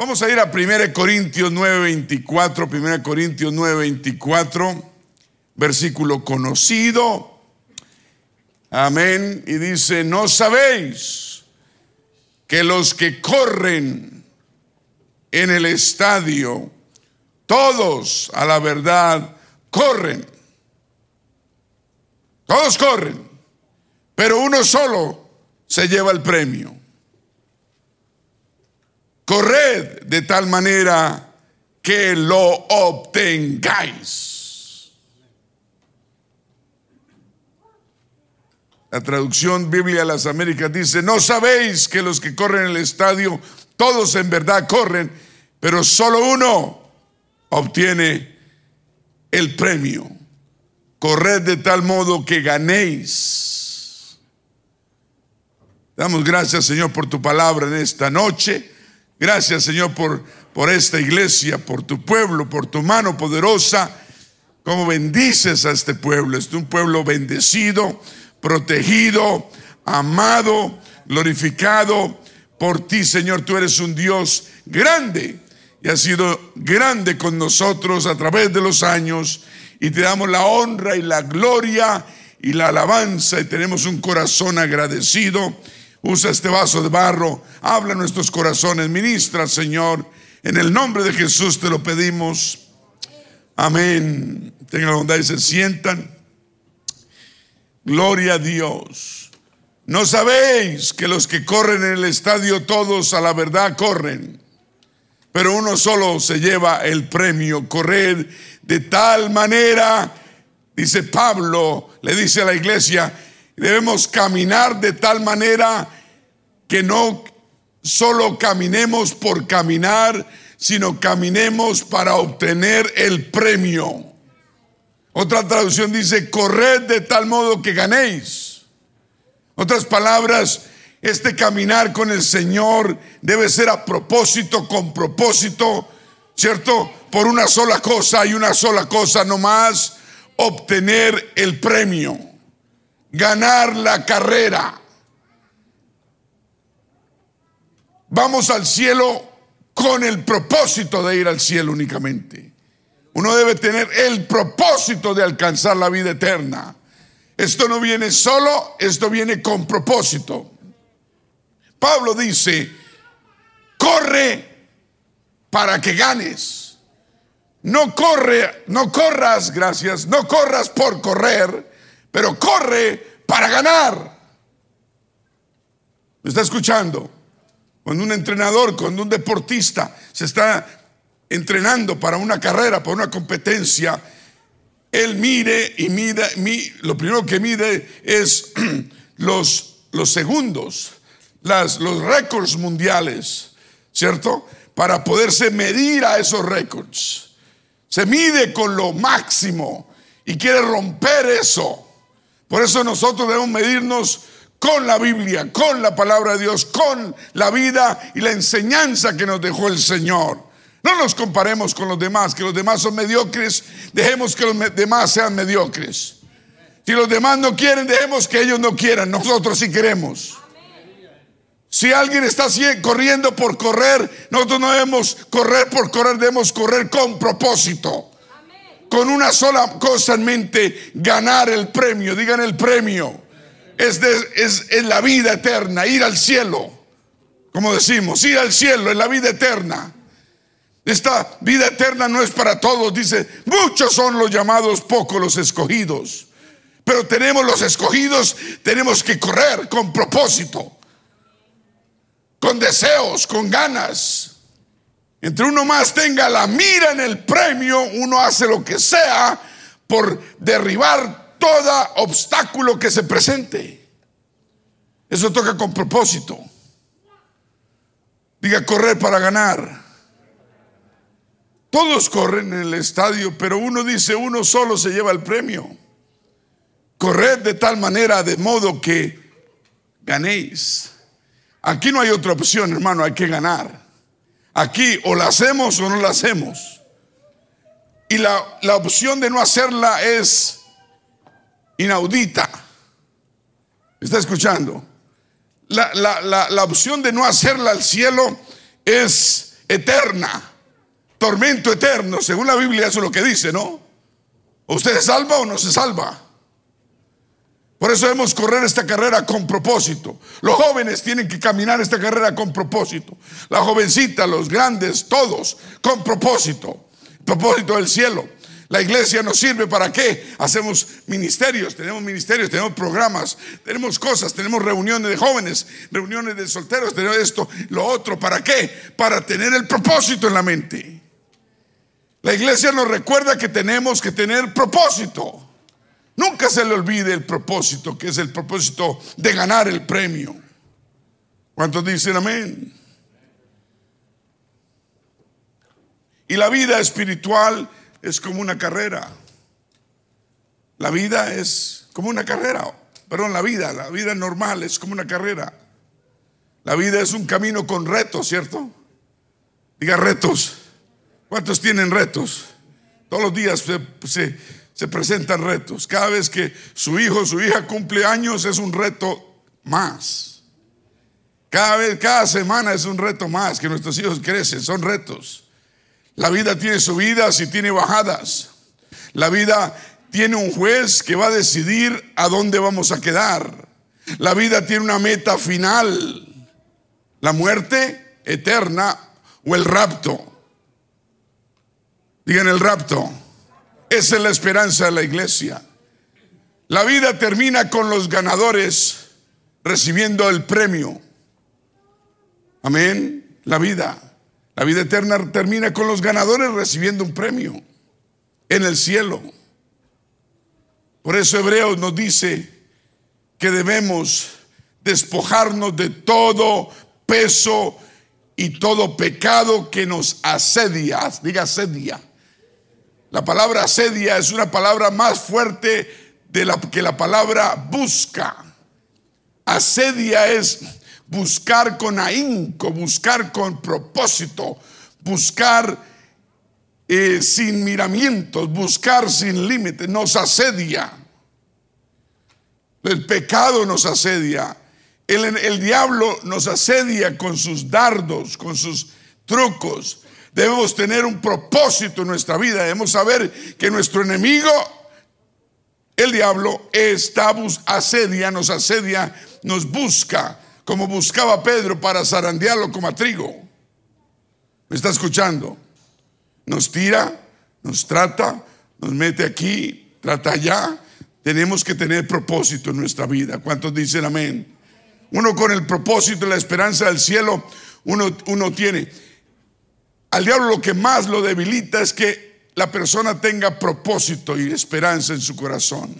Vamos a ir a 1 Corintios 9:24, 1 Corintios 9:24, versículo conocido. Amén. Y dice, no sabéis que los que corren en el estadio, todos a la verdad corren. Todos corren, pero uno solo se lleva el premio. Corred de tal manera que lo obtengáis. La traducción Biblia de las Américas dice, no sabéis que los que corren en el estadio, todos en verdad corren, pero solo uno obtiene el premio. Corred de tal modo que ganéis. Damos gracias, Señor, por tu palabra en esta noche. Gracias, Señor, por, por esta iglesia, por tu pueblo, por tu mano poderosa. Como bendices a este pueblo. Es un pueblo bendecido, protegido, amado, glorificado por ti, Señor. Tú eres un Dios grande y has sido grande con nosotros a través de los años y te damos la honra y la gloria y la alabanza y tenemos un corazón agradecido. Usa este vaso de barro, habla nuestros corazones, ministra, Señor. En el nombre de Jesús te lo pedimos. Amén. Tengan la bondad y se sientan. Gloria a Dios. No sabéis que los que corren en el estadio todos a la verdad corren, pero uno solo se lleva el premio. Corred de tal manera, dice Pablo, le dice a la iglesia, debemos caminar de tal manera que no solo caminemos por caminar, sino caminemos para obtener el premio. Otra traducción dice, corred de tal modo que ganéis. Otras palabras, este caminar con el Señor debe ser a propósito, con propósito, ¿cierto? Por una sola cosa y una sola cosa nomás, obtener el premio, ganar la carrera. Vamos al cielo con el propósito de ir al cielo únicamente. Uno debe tener el propósito de alcanzar la vida eterna. Esto no viene solo, esto viene con propósito. Pablo dice, corre para que ganes. No corre, no corras, gracias, no corras por correr, pero corre para ganar. ¿Me está escuchando? Cuando un entrenador, cuando un deportista se está entrenando para una carrera, para una competencia, él mire y mide, lo primero que mide es los, los segundos, los récords mundiales, ¿cierto? para poderse medir a esos récords. Se mide con lo máximo y quiere romper eso. Por eso nosotros debemos medirnos con la Biblia, con la palabra de Dios, con la vida y la enseñanza que nos dejó el Señor. No nos comparemos con los demás, que los demás son mediocres, dejemos que los demás sean mediocres. Si los demás no quieren, dejemos que ellos no quieran, nosotros sí queremos. Si alguien está corriendo por correr, nosotros no debemos correr por correr, debemos correr con propósito. Con una sola cosa en mente, ganar el premio. Digan el premio. Es, es, la vida eterna, ir al cielo. Como decimos, ir al cielo, es la vida eterna. Esta vida eterna no es para todos, dice, muchos son los llamados, pocos los escogidos. Pero tenemos los escogidos, tenemos que correr con propósito con deseos, con ganas. Entre uno más tenga la mira en el premio, uno hace lo que sea por derribar todo obstáculo que se presente. Eso toca con propósito. Diga correr para ganar. Todos corren en el estadio, pero uno dice, uno solo se lleva el premio. Corred de tal manera, de modo que ganéis. Aquí no hay otra opción, hermano, hay que ganar. Aquí o la hacemos o no la hacemos. Y la, opción de no hacerla es inaudita. ¿Está escuchando? La, la, opción de no hacerla al cielo es eterna, tormento eterno, según la Biblia eso es lo que dice, ¿no? ¿Usted se salva o no se salva? Por eso debemos correr esta carrera con propósito. Los jóvenes tienen que caminar esta carrera con propósito. La jovencita, los grandes, todos con propósito. Propósito del cielo. La iglesia nos sirve para qué? Hacemos ministerios, tenemos ministerios, tenemos programas, tenemos cosas, tenemos reuniones de jóvenes, reuniones de solteros, tenemos esto, lo otro. ¿Para qué? Para tener el propósito en la mente. La iglesia nos recuerda que tenemos que tener propósito. Nunca se le olvide el propósito, que es el propósito de ganar el premio. ¿Cuántos dicen amén? Y la vida espiritual es como una carrera. La vida es como una carrera. Perdón, la vida, la vida normal es como una carrera. La vida es un camino con retos, ¿cierto? Diga retos. ¿Cuántos tienen retos? Todos los días se, presentan retos. Cada vez que su hijo o su hija cumple años es un reto más. Cada vez, cada semana es un reto más que nuestros hijos crecen, son retos. La vida tiene subidas y tiene bajadas. La vida tiene un juez que va a decidir a dónde vamos a quedar. La vida tiene una meta final, la muerte eterna o el rapto. Digan el rapto. Esa es la esperanza de la iglesia. La vida termina con los ganadores recibiendo el premio. Amén. La vida. La vida eterna termina con los ganadores recibiendo un premio en el cielo. Por eso Hebreos nos dice que debemos despojarnos de todo peso y todo pecado que nos asedia. Diga asedia la palabra asedia es una palabra más fuerte de la, que la palabra busca. Asedia es buscar con ahínco, buscar con propósito, buscar eh, sin miramientos, buscar sin límites. Nos asedia. El pecado nos asedia. El, el diablo nos asedia con sus dardos, con sus trucos. Debemos tener un propósito en nuestra vida. Debemos saber que nuestro enemigo, el diablo, está asedia, nos asedia, nos busca, como buscaba Pedro para zarandearlo como trigo. ¿Me está escuchando? Nos tira, nos trata, nos mete aquí, trata allá. Tenemos que tener propósito en nuestra vida. ¿Cuántos dicen amén? Uno con el propósito y la esperanza del cielo, uno, uno tiene. Al diablo lo que más lo debilita es que la persona tenga propósito y esperanza en su corazón.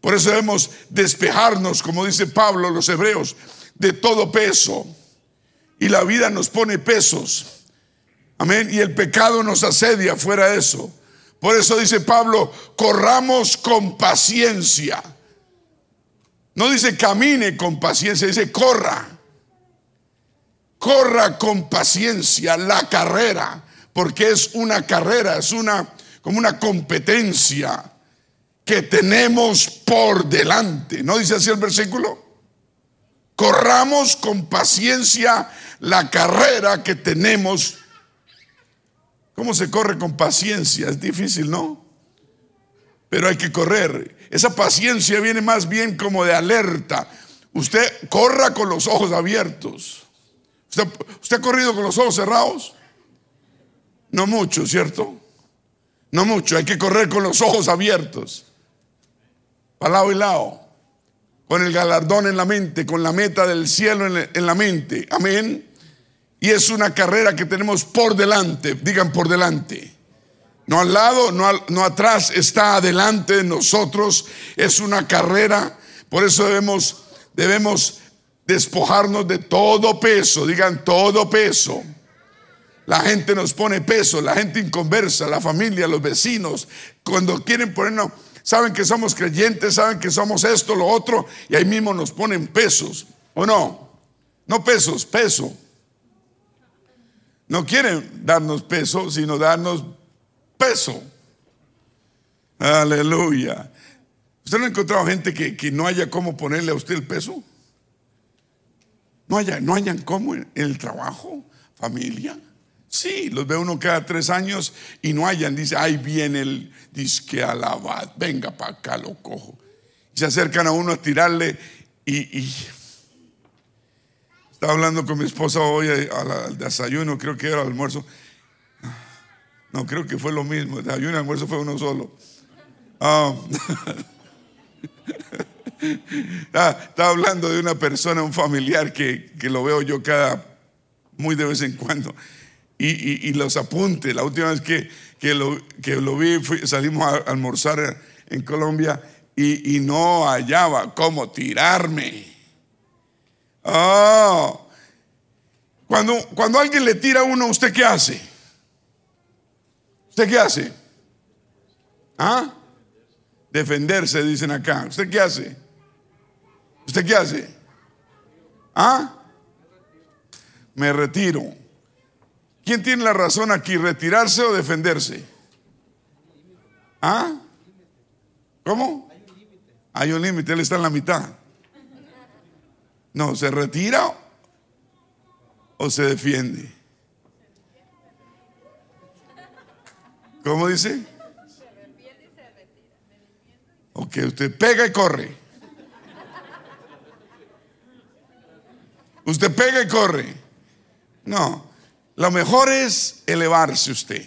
Por eso debemos despejarnos, como dice Pablo, los hebreos, de todo peso. Y la vida nos pone pesos. Amén. Y el pecado nos asedia fuera de eso. Por eso dice Pablo, corramos con paciencia. No dice camine con paciencia, dice corra corra con paciencia la carrera, porque es una carrera, es una como una competencia que tenemos por delante. ¿No dice así el versículo? Corramos con paciencia la carrera que tenemos. ¿Cómo se corre con paciencia? Es difícil, ¿no? Pero hay que correr. Esa paciencia viene más bien como de alerta. Usted corra con los ojos abiertos. ¿Usted, ha corrido con los ojos cerrados? No mucho, ¿cierto? No mucho, hay que correr con los ojos abiertos, para lado y lado, con el galardón en la mente, con la meta del cielo en la mente. Amén. Y es una carrera que tenemos por delante, digan por delante. No al lado, no, no atrás, está adelante de nosotros. Es una carrera, por eso debemos, debemos despojarnos de todo peso, digan todo peso. La gente nos pone peso, la gente inconversa, la familia, los vecinos, cuando quieren ponernos, saben que somos creyentes, saben que somos esto, lo otro, y ahí mismo nos ponen pesos, ¿o no? No pesos, peso. No quieren darnos peso, sino darnos peso. Aleluya. ¿Usted no ha encontrado gente que, que no haya cómo ponerle a usted el peso? No, haya, no hayan cómo en el trabajo. familia. Sí, los ve uno cada tres años y no hayan. Dice, ahí viene el disque alabad, venga para acá, lo cojo. Y se acercan a uno a tirarle y, estaba hablando con mi esposa hoy al desayuno, creo que era el almuerzo. No, creo que fue lo mismo. Desayuno y el almuerzo fue uno solo. Ah. estaba hablando de una persona, un familiar que, que lo veo yo cada muy de vez en cuando y, los apuntes. La última vez que, que, lo, que lo, vi, salimos a almorzar en Colombia y, no hallaba cómo tirarme. Oh. Cuando, cuando alguien le tira a uno, ¿usted qué hace? ¿Usted qué hace? ¿Ah? Defenderse, dicen acá. ¿Usted qué hace? ¿Usted qué hace? ¿Ah? Me retiro. ¿Quién tiene la razón aquí? ¿Retirarse o defenderse? ¿Ah? ¿Cómo? Hay un límite, él está en la mitad. No, ¿se retira o se defiende? ¿Cómo dice? Ok, usted pega y corre. Usted pega y corre. No, lo mejor es elevarse usted.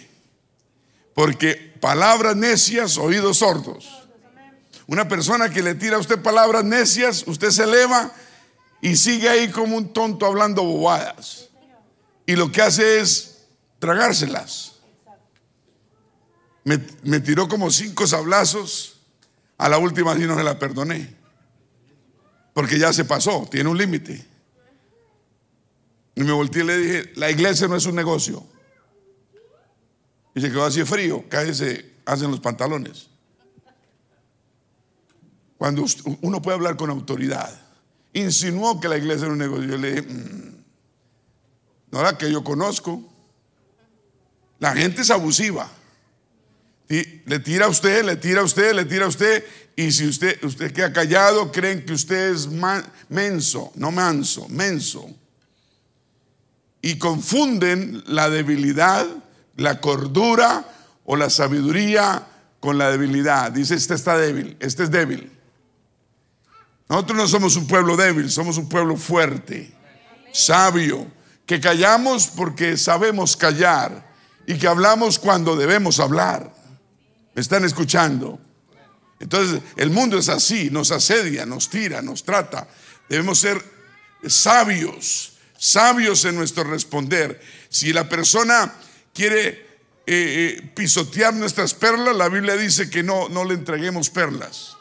Porque palabras necias, oídos sordos. Una persona que le tira a usted palabras necias, usted se eleva y sigue ahí como un tonto hablando bobadas. Y lo que hace es tragárselas. Me, tiró como cinco sablazos. A la última sí no se la perdoné. Porque ya se pasó, tiene un límite. Y me volteé y le dije, la iglesia no es un negocio. Y se quedó así frío, cállese, hacen los pantalones. Cuando uno puede hablar con autoridad, insinuó que la iglesia era un negocio. Yo le dije, mm, no era que yo conozco. La gente es abusiva. Le tira a usted, le tira a usted, le tira a usted. Y si usted, usted queda callado, creen que usted es menso, no manso, menso y confunden la debilidad, la cordura o la sabiduría con la debilidad. Dice, este está débil, este es débil. Nosotros no somos un pueblo débil, somos un pueblo fuerte, sabio, que callamos porque sabemos callar y que hablamos cuando debemos hablar. ¿Me están escuchando? Entonces, el mundo es así, nos asedia, nos tira, nos trata. Debemos ser sabios sabios en nuestro responder. Si la persona quiere eh, eh, pisotear nuestras perlas, la Biblia dice que no, no le entreguemos perlas,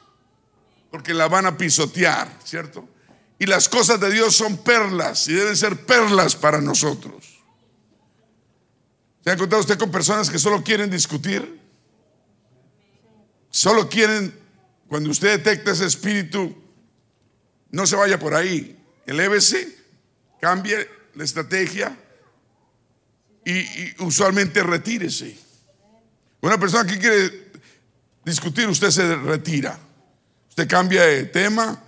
porque la van a pisotear, ¿cierto? Y las cosas de Dios son perlas y deben ser perlas para nosotros. ¿Se ha encontrado usted con personas que solo quieren discutir? Solo quieren, cuando usted detecta ese espíritu, no se vaya por ahí, elévese cambie la estrategia y, usualmente retírese. Una persona que quiere discutir, usted se retira. Usted cambia de tema,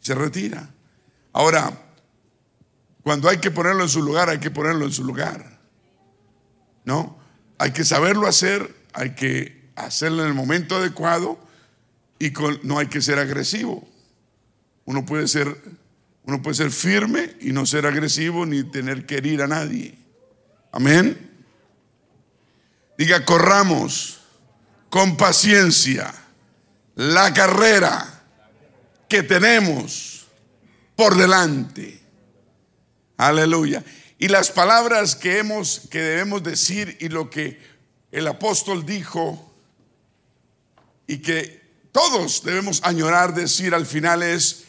se retira. Ahora, cuando hay que ponerlo en su lugar, hay que ponerlo en su lugar. ¿No? Hay que saberlo hacer, hay que hacerlo en el momento adecuado y no hay que ser agresivo. Uno puede ser, uno puede ser firme y no ser agresivo ni tener que herir a nadie. Amén. Diga, corramos con paciencia la carrera que tenemos por delante. Aleluya. Y las palabras que hemos que debemos decir y lo que el apóstol dijo y que todos debemos añorar decir al final es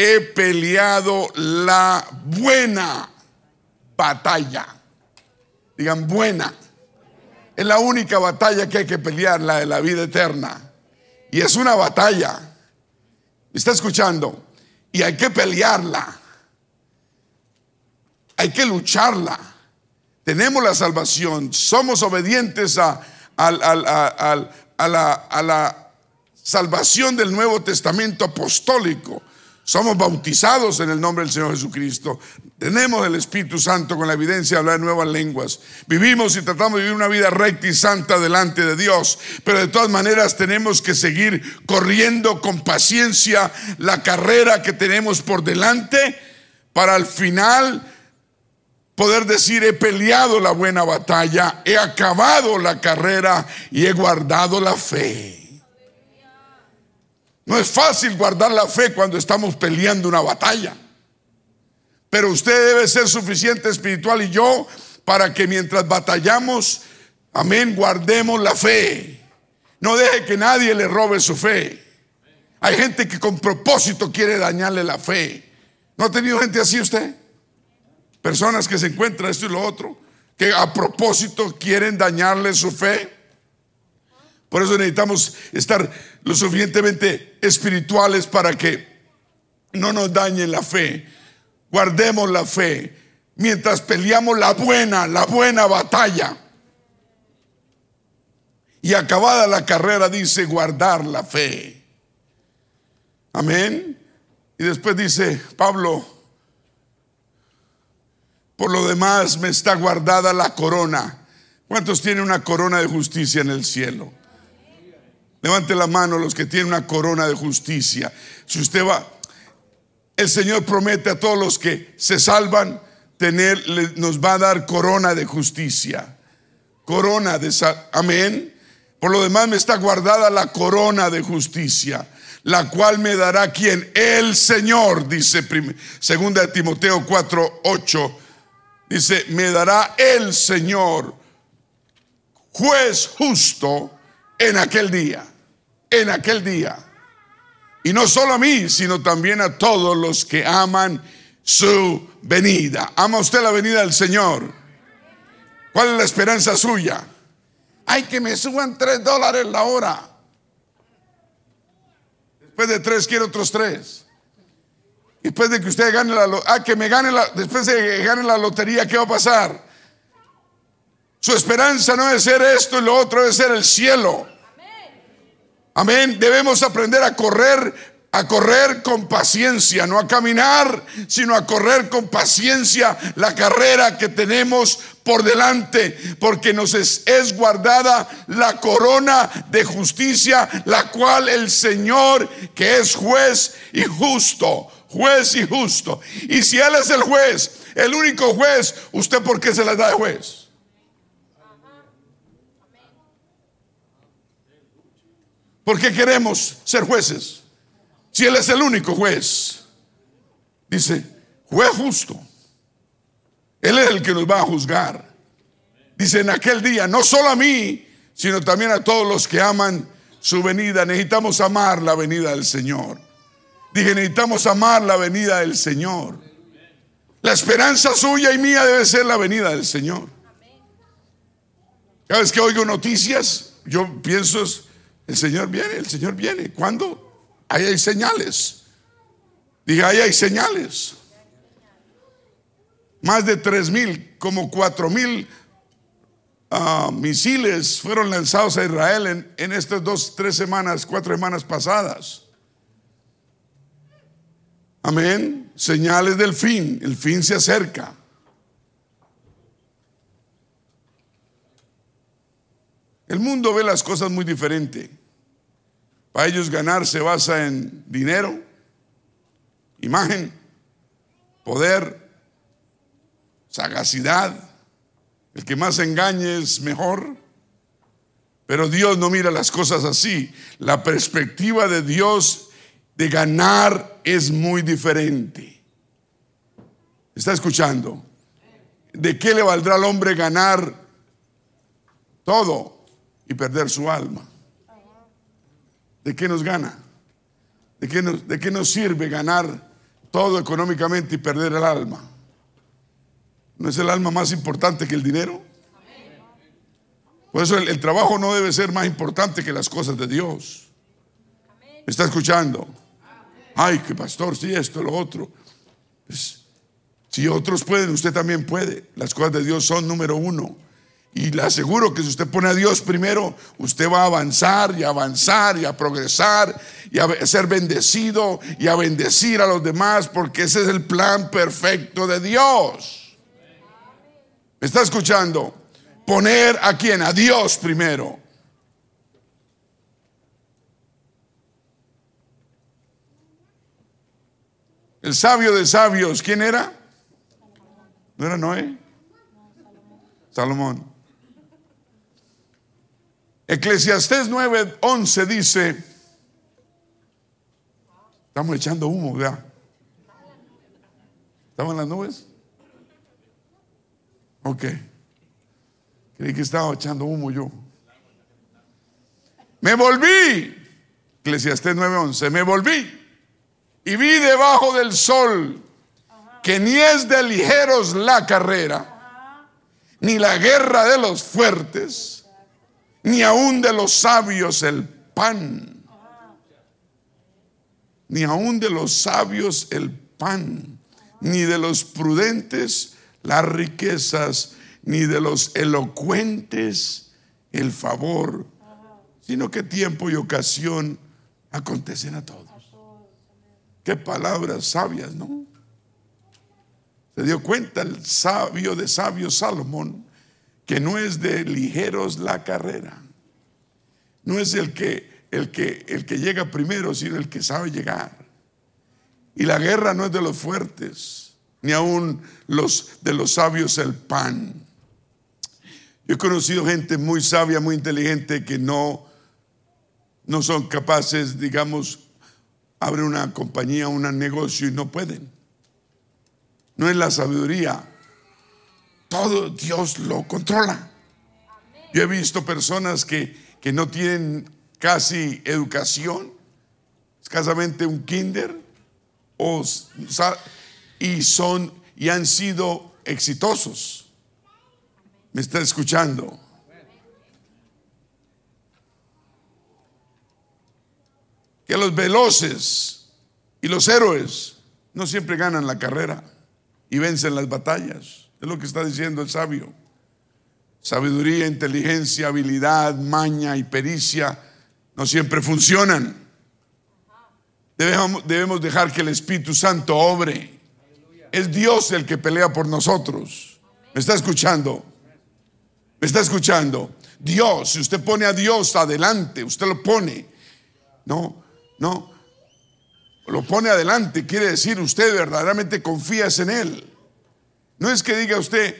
he peleado la buena batalla. Digan buena. Es la única batalla que hay que pelear, la de la vida eterna. Y es una batalla. ¿Me está escuchando? Y hay que pelearla. Hay que lucharla. Tenemos la salvación. Somos obedientes a la salvación del Nuevo Testamento apostólico somos bautizados en el nombre del Señor Jesucristo. Tenemos el Espíritu Santo con la evidencia de hablar nuevas lenguas. Vivimos y tratamos de vivir una vida recta y santa delante de Dios. Pero de todas maneras tenemos que seguir corriendo con paciencia la carrera que tenemos por delante para al final poder decir, he peleado la buena batalla, he acabado la carrera y he guardado la fe. No es fácil guardar la fe cuando estamos peleando una batalla. Pero usted debe ser suficiente espiritual y yo para que mientras batallamos, amén, guardemos la fe. No deje que nadie le robe su fe. Hay gente que con propósito quiere dañarle la fe. ¿No ha tenido gente así usted? Personas que se encuentran esto y lo otro, que a propósito quieren dañarle su fe. Por eso necesitamos estar lo suficientemente espirituales para que no nos dañen la fe. Guardemos la fe mientras peleamos la buena, la buena batalla. Y acabada la carrera dice guardar la fe. Amén. Y después dice Pablo, por lo demás me está guardada la corona. ¿Cuántos tienen una corona de justicia en el cielo? Levante la mano los que tienen una corona de justicia. Si usted va, el Señor promete a todos los que se salvan tener, nos va a dar corona de justicia. Corona de amén. Por lo demás me está guardada la corona de justicia, la cual me dará quien el Señor, dice segunda de Timoteo 4, 8, dice, me dará el Señor, juez justo en aquel día, en aquel día. Y no solo a mí, sino también a todos los que aman su venida. ¿Ama usted la venida del Señor? ¿Cuál es la esperanza suya? Hay que me suban tres dólares la hora. Después de tres quiero otros tres. Después de que usted gane la ah, que me gane la, después de que gane la lotería, ¿qué va a pasar? Su esperanza no es ser esto y lo otro, debe ser el cielo. Amén. Debemos aprender a correr a correr con paciencia, no a caminar, sino a correr con paciencia la carrera que tenemos por delante, porque nos es, es, guardada la corona de justicia, la cual el Señor, que es juez y justo, juez y justo. Y si Él es el juez, el único juez, ¿usted por qué se le da de juez? ¿Por qué queremos ser jueces? Si Él es el único juez. Dice, juez justo. Él es el que nos va a juzgar. Dice, en aquel día, no solo a mí, sino también a todos los que aman su venida. Necesitamos amar la venida del Señor. Dije, necesitamos amar la venida del Señor. La esperanza suya y mía debe ser la venida del Señor. Cada vez que oigo noticias, yo pienso, el Señor viene, el Señor viene. ¿Cuándo? Ahí hay señales. Diga, ahí hay señales. Más de tres mil, como cuatro mil ah, misiles fueron lanzados a Israel en, en estas dos, tres semanas, cuatro semanas pasadas. Amén. Señales del fin. El fin se acerca. El mundo ve las cosas muy diferente. Para ellos ganar se basa en dinero, imagen, poder, sagacidad. El que más engañe es mejor. Pero Dios no mira las cosas así. La perspectiva de Dios de ganar es muy diferente. ¿Está escuchando? ¿De qué le valdrá al hombre ganar todo? y perder su alma. ¿De qué nos gana? ¿De qué nos, de qué nos sirve ganar todo económicamente y perder el alma? ¿No es el alma más importante que el dinero? Por eso el, trabajo no debe ser más importante que las cosas de Dios. ¿Me está escuchando? Ay, que pastor, si esto, lo otro. Pues, si otros pueden, usted también puede. Las cosas de Dios son número uno. Y le aseguro que si usted pone a Dios primero, usted va a avanzar y avanzar y a progresar y a ser bendecido y a bendecir a los demás porque ese es el plan perfecto de Dios. ¿Me está escuchando? Poner a quién? A Dios primero. El sabio de sabios, ¿quién era? ¿No era Noé? Salomón. Eclesiastés 9:11 dice, estamos echando humo, ¿verdad? ¿Estaban las nubes? Ok. Creí que estaba echando humo yo. Me volví. Eclesiastés 9:11. Me volví y vi debajo del sol que ni es de ligeros la carrera, ni la guerra de los fuertes, ni aún de los sabios el pan, ni aún de los sabios el pan, ni de los prudentes las riquezas, ni de los elocuentes el favor, sino que tiempo y ocasión acontecen a todos. Qué palabras sabias, ¿no? Se dio cuenta el sabio de sabio Salomón que no es de ligeros la carrera. No es el que el que el que llega primero, sino el que sabe llegar. Y la guerra no es de los fuertes, ni aún los de los sabios el pan. Yo he conocido gente muy sabia, muy inteligente que no no son capaces, digamos, abre una compañía, un negocio y no pueden. No es la sabiduría. Todo Dios lo controla. Yo he visto personas que, que no tienen casi educación, escasamente un kinder, o, y son y han sido exitosos. ¿Me está escuchando? que los veloces y los héroes no siempre ganan la carrera y vencen las batallas. Es lo que está diciendo el sabio. Sabiduría, inteligencia, habilidad, maña y pericia no siempre funcionan. Debemos, dejar que el Espíritu Santo obre. Es Dios el que pelea por nosotros. ¿Me está escuchando? ¿Me está escuchando? Dios, si usted pone a Dios adelante, usted lo pone. No, no. Lo pone adelante, quiere decir usted verdaderamente confías en Él. No es que diga usted,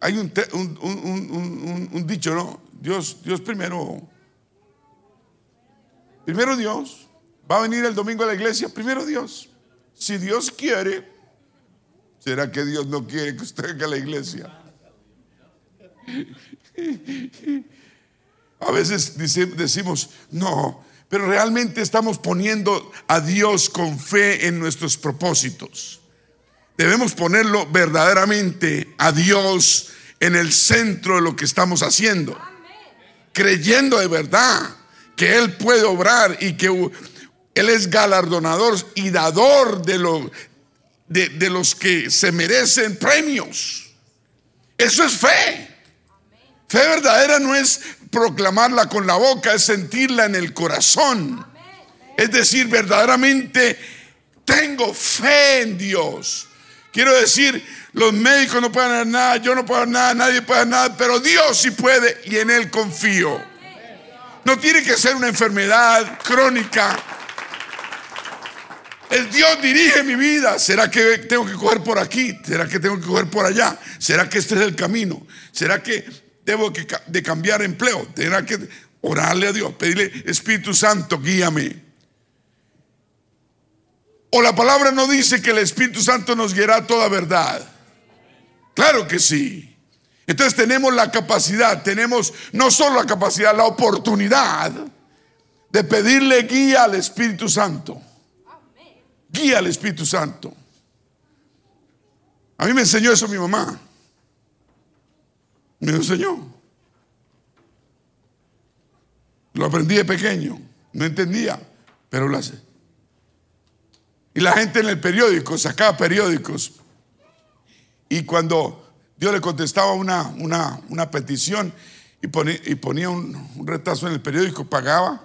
hay un, un, dicho, ¿no? Dios, Dios primero. Primero Dios. Va a venir el domingo a la iglesia, primero Dios. Si Dios quiere, ¿será que Dios no quiere que usted venga a la iglesia? A veces decimos, no, pero realmente estamos poniendo a Dios con fe en nuestros propósitos. Debemos ponerlo verdaderamente a Dios en el centro de lo que estamos haciendo. Creyendo de verdad que Él puede obrar y que Él es galardonador y dador de, lo, de, los que se merecen premios. Eso es fe. Fe verdadera no es proclamarla con la boca, es sentirla en el corazón. Es decir, verdaderamente tengo fe en Dios. Quiero decir, los médicos no pueden hacer nada, yo no puedo hacer nada, nadie puede hacer nada, pero Dios sí puede y en Él confío. No tiene que ser una enfermedad crónica. El Dios dirige mi vida. ¿Será que tengo que coger por aquí? ¿Será que tengo que coger por allá? ¿Será que este es el camino? ¿Será que debo de cambiar empleo, tendrá que orarle a Dios, pedirle, Espíritu Santo, guíame. O la palabra no dice que el Espíritu Santo nos guiará toda verdad. Claro que sí. Entonces tenemos la capacidad, tenemos no solo la capacidad, la oportunidad de pedirle guía al Espíritu Santo. Guía al Espíritu Santo. A mí me enseñó eso mi mamá. Me enseñó. Lo aprendí de pequeño. No entendía, pero lo hace. Y la gente en el periódico sacaba periódicos. Y cuando Dios le contestaba una, una, una petición y ponía, y ponía un, retazo en el periódico, pagaba.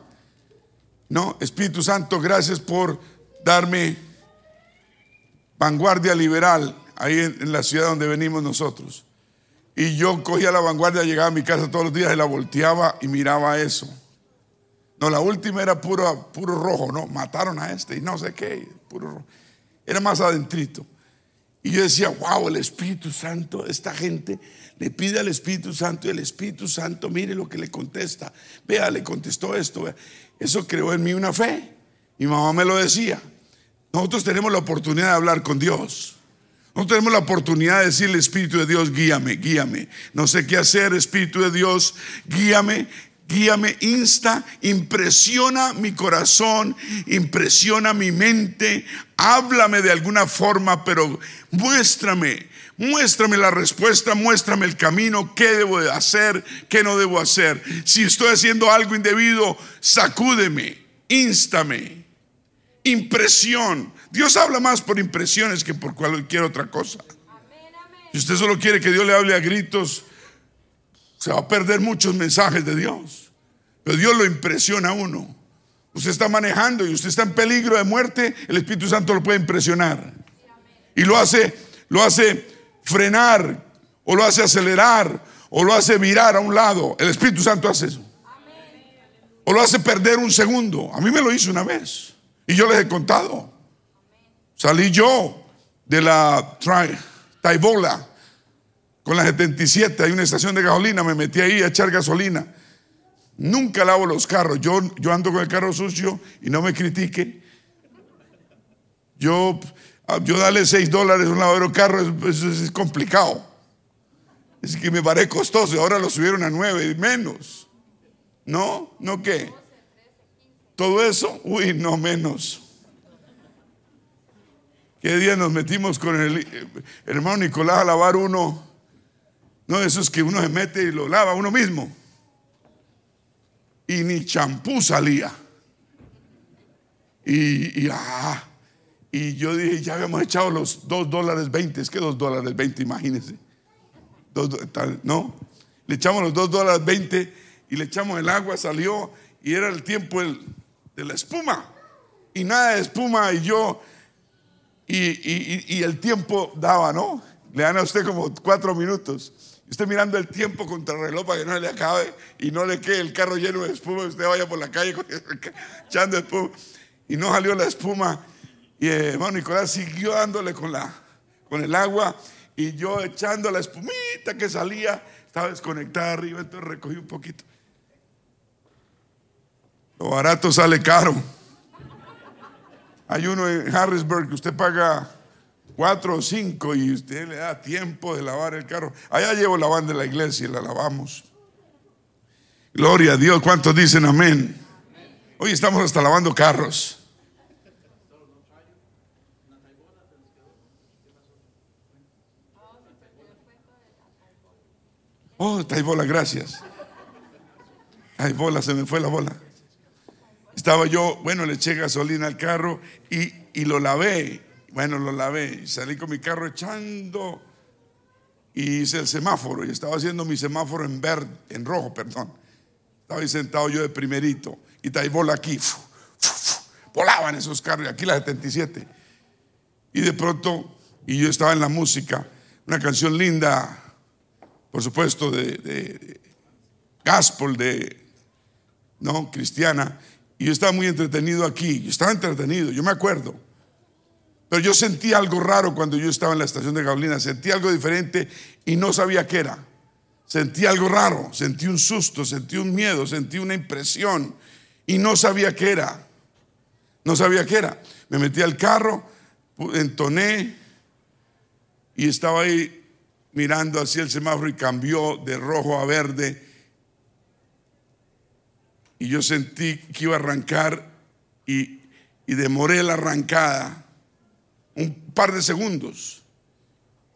No, Espíritu Santo, gracias por darme vanguardia liberal ahí en la ciudad donde venimos nosotros. Y yo cogía la vanguardia, llegaba a mi casa todos los días y la volteaba y miraba eso. No, la última era puro, puro rojo, ¿no? Mataron a este y no sé qué, puro rojo. Era más adentrito. Y yo decía, wow, el Espíritu Santo, esta gente le pide al Espíritu Santo y el Espíritu Santo, mire lo que le contesta. Vea, le contestó esto. Eso creó en mí una fe. Mi mamá me lo decía. Nosotros tenemos la oportunidad de hablar con Dios. Nosotros tenemos la oportunidad de decirle, Espíritu de Dios, guíame, guíame. No sé qué hacer, Espíritu de Dios, guíame guíame, insta, impresiona mi corazón, impresiona mi mente, háblame de alguna forma, pero muéstrame, muéstrame la respuesta, muéstrame el camino, qué debo de hacer, qué no debo hacer. Si estoy haciendo algo indebido, sacúdeme, instame, impresión. Dios habla más por impresiones que por cualquier otra cosa. Si usted solo quiere que Dios le hable a gritos, se va a perder muchos mensajes de Dios. Pero Dios lo impresiona a uno. Usted está manejando y usted está en peligro de muerte, el Espíritu Santo lo puede impresionar. Y lo hace, lo hace frenar, o lo hace acelerar, o lo hace virar a un lado. El Espíritu Santo hace eso. O lo hace perder un segundo. A mí me lo hizo una vez. Y yo les he contado. Salí yo de la Taibola con la 77, hay una estación de gasolina, me metí ahí a echar gasolina. Nunca lavo los carros. Yo, yo ando con el carro sucio y no me critique. Yo, yo dale 6 dólares a un lavadero de carro es, complicado. Es que me parece costoso ahora lo subieron a 9 y menos. ¿No? ¿No qué? Todo eso, uy, no menos. ¿Qué día nos metimos con el, el hermano Nicolás a lavar uno? No, eso es que uno se mete y lo lava uno mismo. Y ni champú salía. Y, y, ah, y yo dije, ya habíamos echado los dos dólares 20. Es que dos dólares 20, imagínense. no, le echamos los dos dólares 20 y le echamos el agua, salió y era el tiempo de la espuma. Y nada de espuma y yo, y, y, y el tiempo daba, ¿no? Le dan a usted como cuatro minutos. Usted mirando el tiempo contra el reloj para que no le acabe y no le quede el carro lleno de espuma y usted vaya por la calle echando espuma. Y no salió la espuma. Y eh, Nicolás siguió dándole con, la, con el agua y yo echando la espumita que salía. Estaba desconectada arriba, entonces recogí un poquito. Lo barato sale caro. Hay uno en Harrisburg que usted paga cuatro o cinco y usted le da tiempo de lavar el carro. Allá llevo la banda de la iglesia y la lavamos. Gloria a Dios. ¿Cuántos dicen amén? Hoy estamos hasta lavando carros. Oh, bola, gracias. Ay, bola, se me fue la bola. Estaba yo, bueno, le eché gasolina al carro y, y lo lavé. Bueno, lo lavé y salí con mi carro echando y hice el semáforo y estaba haciendo mi semáforo en verde, en rojo, perdón. Estaba ahí sentado yo de primerito y bola aquí. volaban esos carros y aquí la 77. Y de pronto, y yo estaba en la música, una canción linda, por supuesto, de, de gospel, de, no, cristiana. Y yo estaba muy entretenido aquí. Yo estaba entretenido, yo me acuerdo. Pero yo sentí algo raro cuando yo estaba en la estación de gasolina, sentí algo diferente y no sabía qué era. Sentí algo raro, sentí un susto, sentí un miedo, sentí una impresión y no sabía qué era. No sabía qué era. Me metí al carro, entoné y estaba ahí mirando hacia el semáforo y cambió de rojo a verde. Y yo sentí que iba a arrancar y, y demoré la arrancada un par de segundos.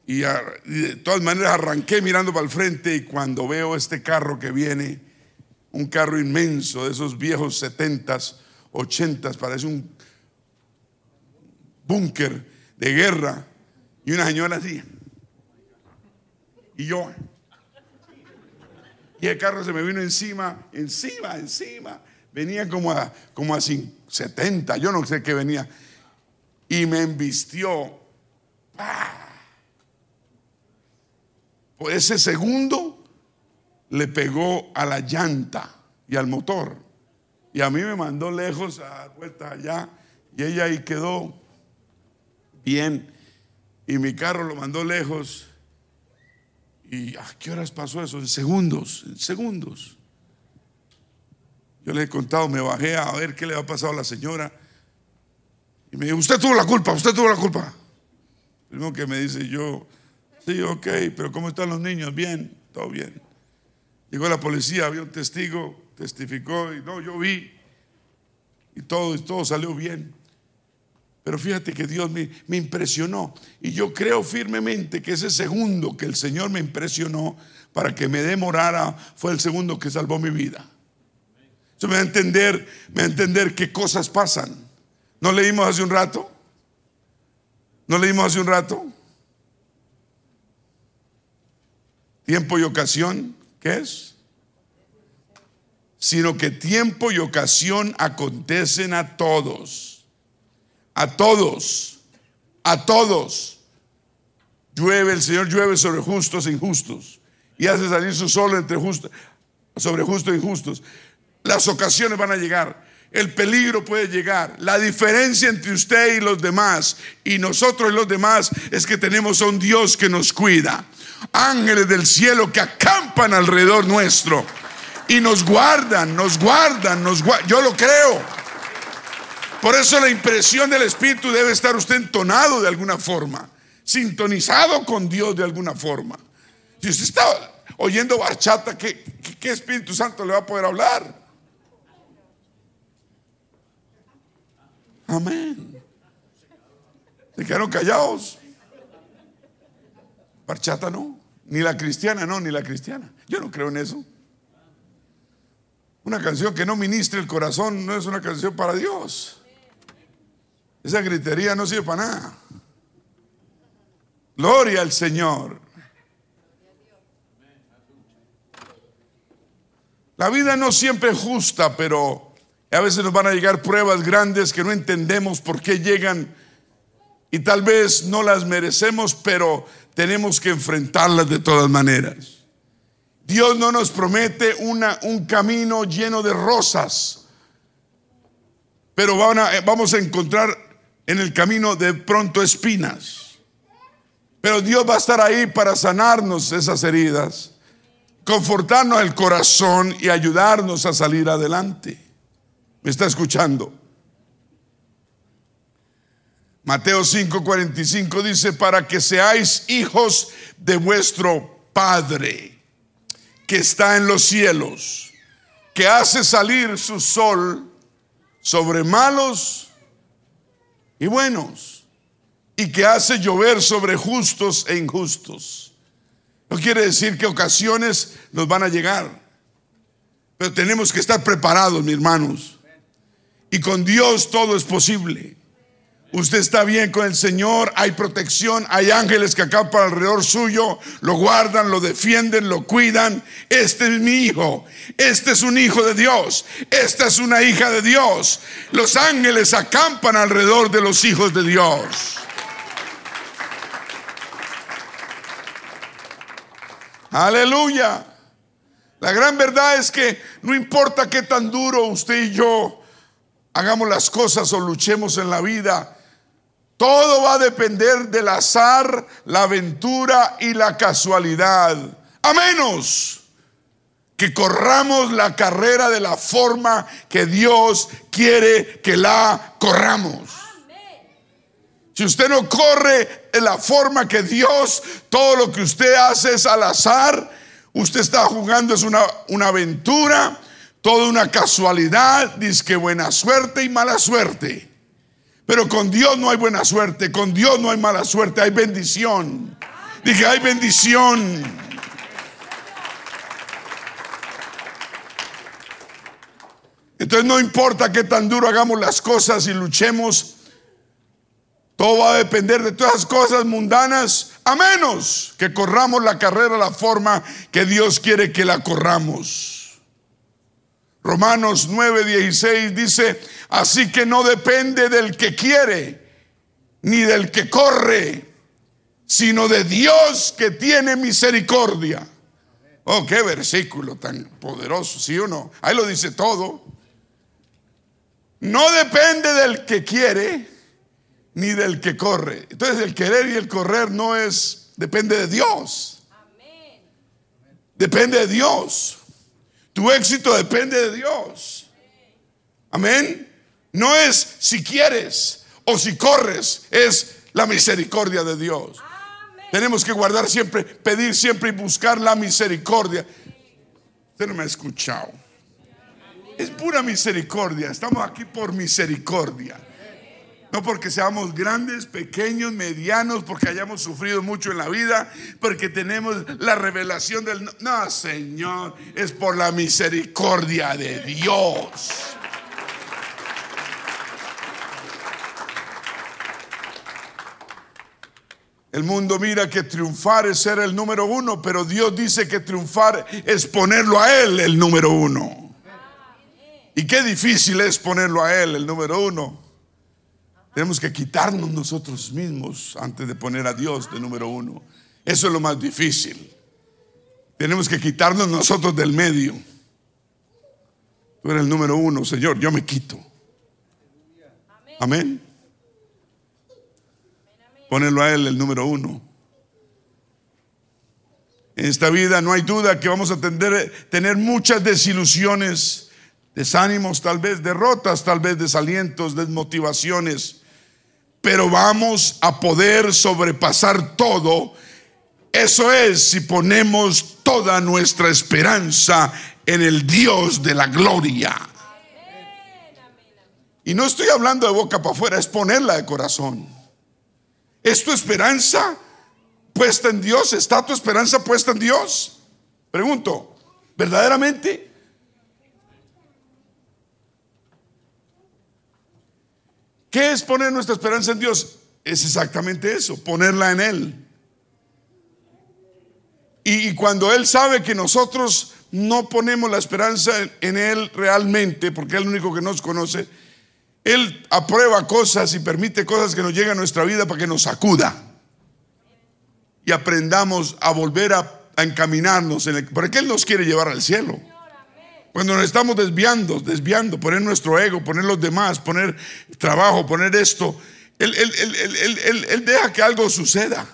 Y, de todas maneras arranqué mirando para el frente y cuando veo este carro que viene, un carro inmenso de esos viejos setentas, ochentas, parece un búnker de guerra y una señora así. Y yo. Y el carro se me vino encima, encima, encima. Venía como a, como a 70, yo no sé qué venía. Y me embistió. Por ese segundo le pegó a la llanta y al motor. Y a mí me mandó lejos a dar vuelta allá. Y ella ahí quedó bien. Y mi carro lo mandó lejos. ¿Y a qué horas pasó eso? En segundos, en segundos. Yo le he contado, me bajé a ver qué le ha pasado a la señora. Y me dijo, usted tuvo la culpa, usted tuvo la culpa. Primero que me dice yo, sí, ok, pero ¿cómo están los niños? Bien, todo bien. Llegó la policía, había un testigo, testificó y no, yo vi. Y todo, y todo salió bien. Pero fíjate que Dios me, me, impresionó. Y yo creo firmemente que ese segundo que el Señor me impresionó para que me demorara fue el segundo que salvó mi vida. Eso me va a entender, me va a entender qué cosas pasan. ¿No leímos hace un rato? ¿No leímos hace un rato? Tiempo y ocasión, ¿qué es? Sino que tiempo y ocasión acontecen a todos a todos, a todos. Llueve, el Señor llueve sobre justos e injustos y hace salir su sol entre justos, sobre justos e injustos. Las ocasiones van a llegar, el peligro puede llegar. La diferencia entre usted y los demás y nosotros y los demás es que tenemos a un Dios que nos cuida. Ángeles del cielo que acampan alrededor nuestro y nos guardan, nos guardan, nos guardan. Yo lo creo. Por eso la impresión del Espíritu debe estar usted entonado de alguna forma, sintonizado con Dios de alguna forma. Si usted está oyendo barchata, ¿qué, qué Espíritu Santo le va a poder hablar? Amén. Se quedaron callados. Barchata no, ni la cristiana no, ni la cristiana. Yo no creo en eso. Una canción que no ministre el corazón no es una canción para Dios. Esa gritería no sirve para nada. Gloria al Señor. La vida no siempre es justa, pero a veces nos van a llegar pruebas grandes que no entendemos por qué llegan y tal vez no las merecemos, pero tenemos que enfrentarlas de todas maneras. Dios no nos promete un camino lleno de rosas, pero vamos a encontrar en el camino de pronto espinas. Pero Dios va a estar ahí para sanarnos esas heridas, confortarnos el corazón y ayudarnos a salir adelante. ¿Me está escuchando? Mateo 5:45 dice, para que seáis hijos de vuestro Padre que está en los cielos, que hace salir su sol sobre malos y buenos, y que hace llover sobre justos e injustos. No quiere decir que ocasiones nos van a llegar, pero tenemos que estar preparados, mis hermanos. Y con Dios todo es posible. Usted está bien con el Señor, hay protección, hay ángeles que acampan alrededor suyo, lo guardan, lo defienden, lo cuidan. Este es mi hijo, este es un hijo de Dios, esta es una hija de Dios. Los ángeles acampan alrededor de los hijos de Dios. Aleluya. La gran verdad es que no importa qué tan duro usted y yo hagamos las cosas o luchemos en la vida, todo va a depender del azar, la aventura y la casualidad. A menos que corramos la carrera de la forma que Dios quiere que la corramos. Si usted no corre en la forma que Dios, todo lo que usted hace es al azar, usted está jugando, es una, una aventura, toda una casualidad, dice que buena suerte y mala suerte. Pero con Dios no hay buena suerte, con Dios no hay mala suerte, hay bendición. Dije, hay bendición. Entonces no importa qué tan duro hagamos las cosas y luchemos, todo va a depender de todas las cosas mundanas. a menos que corramos la carrera la forma que Dios quiere que la corramos. Romanos 9:16 dice, así que no depende del que quiere, ni del que corre, sino de Dios que tiene misericordia. Oh, qué versículo tan poderoso, ¿sí o no? Ahí lo dice todo. No depende del que quiere ni del que corre. Entonces el querer y el correr no es, depende de Dios. Depende de Dios. Tu éxito depende de Dios. Amén. No es si quieres o si corres, es la misericordia de Dios. Tenemos que guardar siempre, pedir siempre y buscar la misericordia. Usted no me ha escuchado. Es pura misericordia. Estamos aquí por misericordia. No porque seamos grandes, pequeños, medianos, porque hayamos sufrido mucho en la vida, porque tenemos la revelación del... No, Señor, es por la misericordia de Dios. El mundo mira que triunfar es ser el número uno, pero Dios dice que triunfar es ponerlo a Él el número uno. Y qué difícil es ponerlo a Él el número uno. Tenemos que quitarnos nosotros mismos antes de poner a Dios de número uno. Eso es lo más difícil. Tenemos que quitarnos nosotros del medio. Tú eres el número uno, Señor, yo me quito. Amén ponerlo a Él el número uno. En esta vida no hay duda que vamos a tener, muchas desilusiones, desánimos, tal vez derrotas, tal vez desalientos, desmotivaciones, pero vamos a poder sobrepasar todo. Eso es si ponemos toda nuestra esperanza en el Dios de la gloria. Y no estoy hablando de boca para afuera, es ponerla de corazón. ¿Es tu esperanza puesta en Dios? ¿Está tu esperanza puesta en Dios? Pregunto, ¿verdaderamente? ¿Qué es poner nuestra esperanza en Dios? Es exactamente eso, ponerla en Él. Y, cuando Él sabe que nosotros no ponemos la esperanza en Él realmente, porque Él es el único que nos conoce, él aprueba cosas y permite cosas que nos llegan a nuestra vida para que nos sacuda y aprendamos a volver a, encaminarnos. En el, porque Él nos quiere llevar al cielo. Cuando nos estamos desviando, desviando, poner nuestro ego, poner los demás, poner trabajo, poner esto, Él, deja que algo suceda.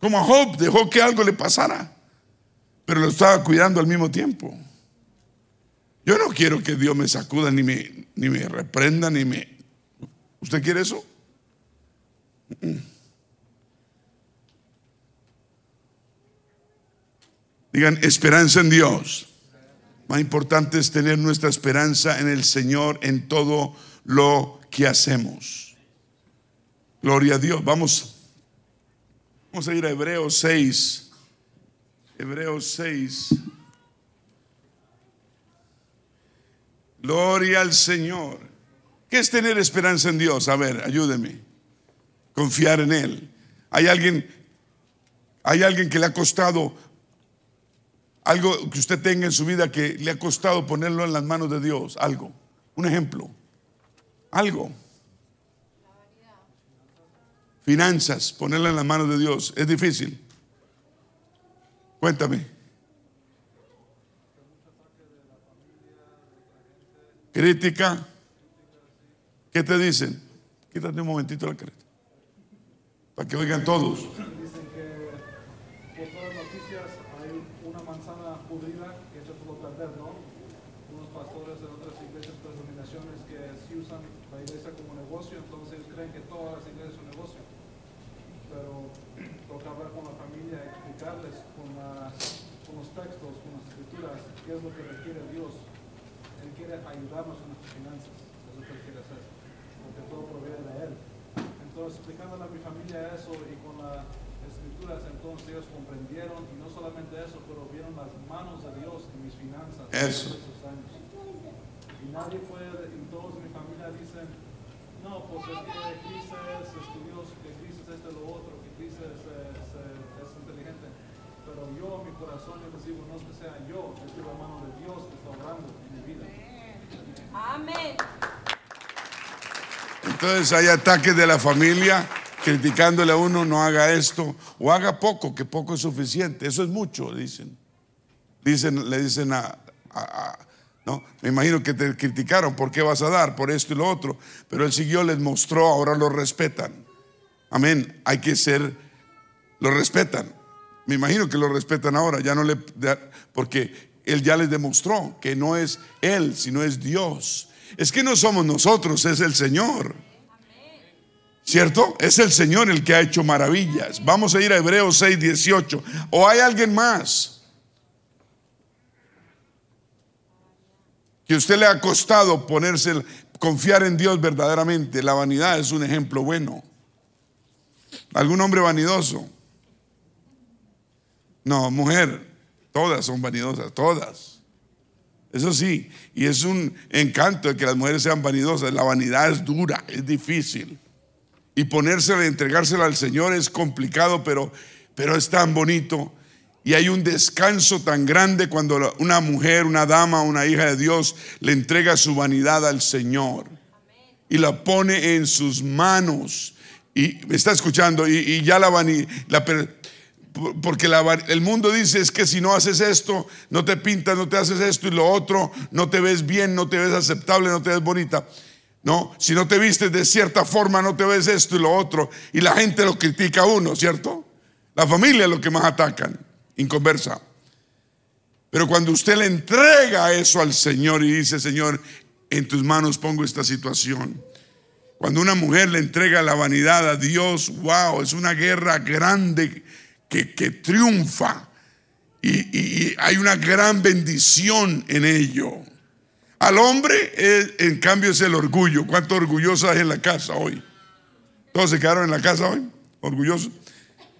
Como a Job dejó que algo le pasara, pero lo estaba cuidando al mismo tiempo. Yo no quiero que Dios me sacuda, ni me, ni me reprenda, ni me... ¿Usted quiere eso? Digan, esperanza en Dios. Más importante es tener nuestra esperanza en el Señor en todo lo que hacemos. Gloria a Dios. Vamos, vamos a ir a Hebreos 6. Hebreos 6. Gloria al Señor. ¿Qué es tener esperanza en Dios? A ver, ayúdeme. Confiar en Él. Hay alguien, hay alguien que le ha costado algo que usted tenga en su vida que le ha costado ponerlo en las manos de Dios. Algo. Un ejemplo. Algo. Finanzas, ponerla en las manos de Dios. Es difícil. Cuéntame. Crítica. ¿Qué te dicen? Quítate un momentito la careta. Para que oigan todos. Dicen que por todas las noticias hay una manzana pudrida que echa todo a perder, ¿no? Unos pastores de otras iglesias, otras denominaciones que si usan la iglesia como negocio, entonces creen que todas las iglesias son negocio. Pero toca hablar con la familia, explicarles con, con los textos, con las escrituras, qué es lo que requiere Dios él quiere ayudarnos en nuestras finanzas, es lo que Él quiere hacer, porque todo proviene de Él. Entonces, explicándole a mi familia eso y con las escrituras, entonces ellos comprendieron y no solamente eso, pero vieron las manos de Dios en mis finanzas eso. esos años. Y nadie puede, y todos en mi familia dicen, no, pues es que crisis es, Dios, que crisis es esto, lo otro, que dice es, inteligente. Pero yo, mi corazón, yo digo, no es que sea yo, es la mano de Dios que está obrando en mi vida. Amén. Entonces hay ataques de la familia criticándole a uno, no haga esto, o haga poco, que poco es suficiente. Eso es mucho, dicen. Dicen, le dicen a, a- a- no, me imagino que te criticaron, ¿por qué vas a dar? Por esto y lo otro. Pero él siguió, les mostró, ahora lo respetan. Amén. Hay que ser, lo respetan. Me imagino que lo respetan ahora, ya no le, porque él ya les demostró que no es él, sino es Dios. Es que no somos nosotros, es el Señor. ¿Cierto? Es el Señor el que ha hecho maravillas. Vamos a ir a Hebreos 6, 18. ¿O hay alguien más? Que usted le ha costado ponerse, confiar en Dios verdaderamente. La vanidad es un ejemplo bueno. ¿Algún hombre vanidoso? No, mujer. Todas son vanidosas, todas. Eso sí, y es un encanto de que las mujeres sean vanidosas. La vanidad es dura, es difícil. Y ponérsela, entregársela al Señor es complicado, pero, pero es tan bonito. Y hay un descanso tan grande cuando una mujer, una dama, una hija de Dios le entrega su vanidad al Señor y la pone en sus manos. Y me está escuchando, y, y ya la vanidad, porque el mundo dice es que si no haces esto, no te pintas, no te haces esto y lo otro, no te ves bien, no te ves aceptable, no te ves bonita. No, si no te vistes de cierta forma, no te ves esto y lo otro. Y la gente lo critica a uno, ¿cierto? La familia es lo que más atacan, inconversa. Pero cuando usted le entrega eso al Señor y dice, Señor, en tus manos pongo esta situación. Cuando una mujer le entrega la vanidad a Dios, wow, es una guerra grande que, triunfa. Y, hay una gran bendición en ello. Al hombre, en cambio, es el orgullo. ¿Cuánto orgulloso hay en la casa hoy? ¿Todos se quedaron en la casa hoy? Orgullosos.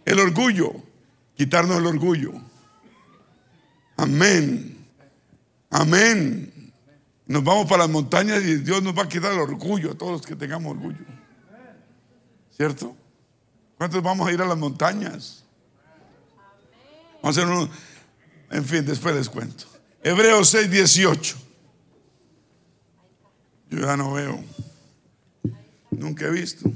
El orgullo, quitarnos el orgullo. Amén. Amén. Nos vamos para las montañas y Dios nos va a quitar el orgullo a todos los que tengamos orgullo. ¿Cierto? ¿Cuántos vamos a ir a las montañas? Vamos a hacer un... En fin, después les cuento. Hebreos 6, 18. Yo ya no veo. Nunca he visto.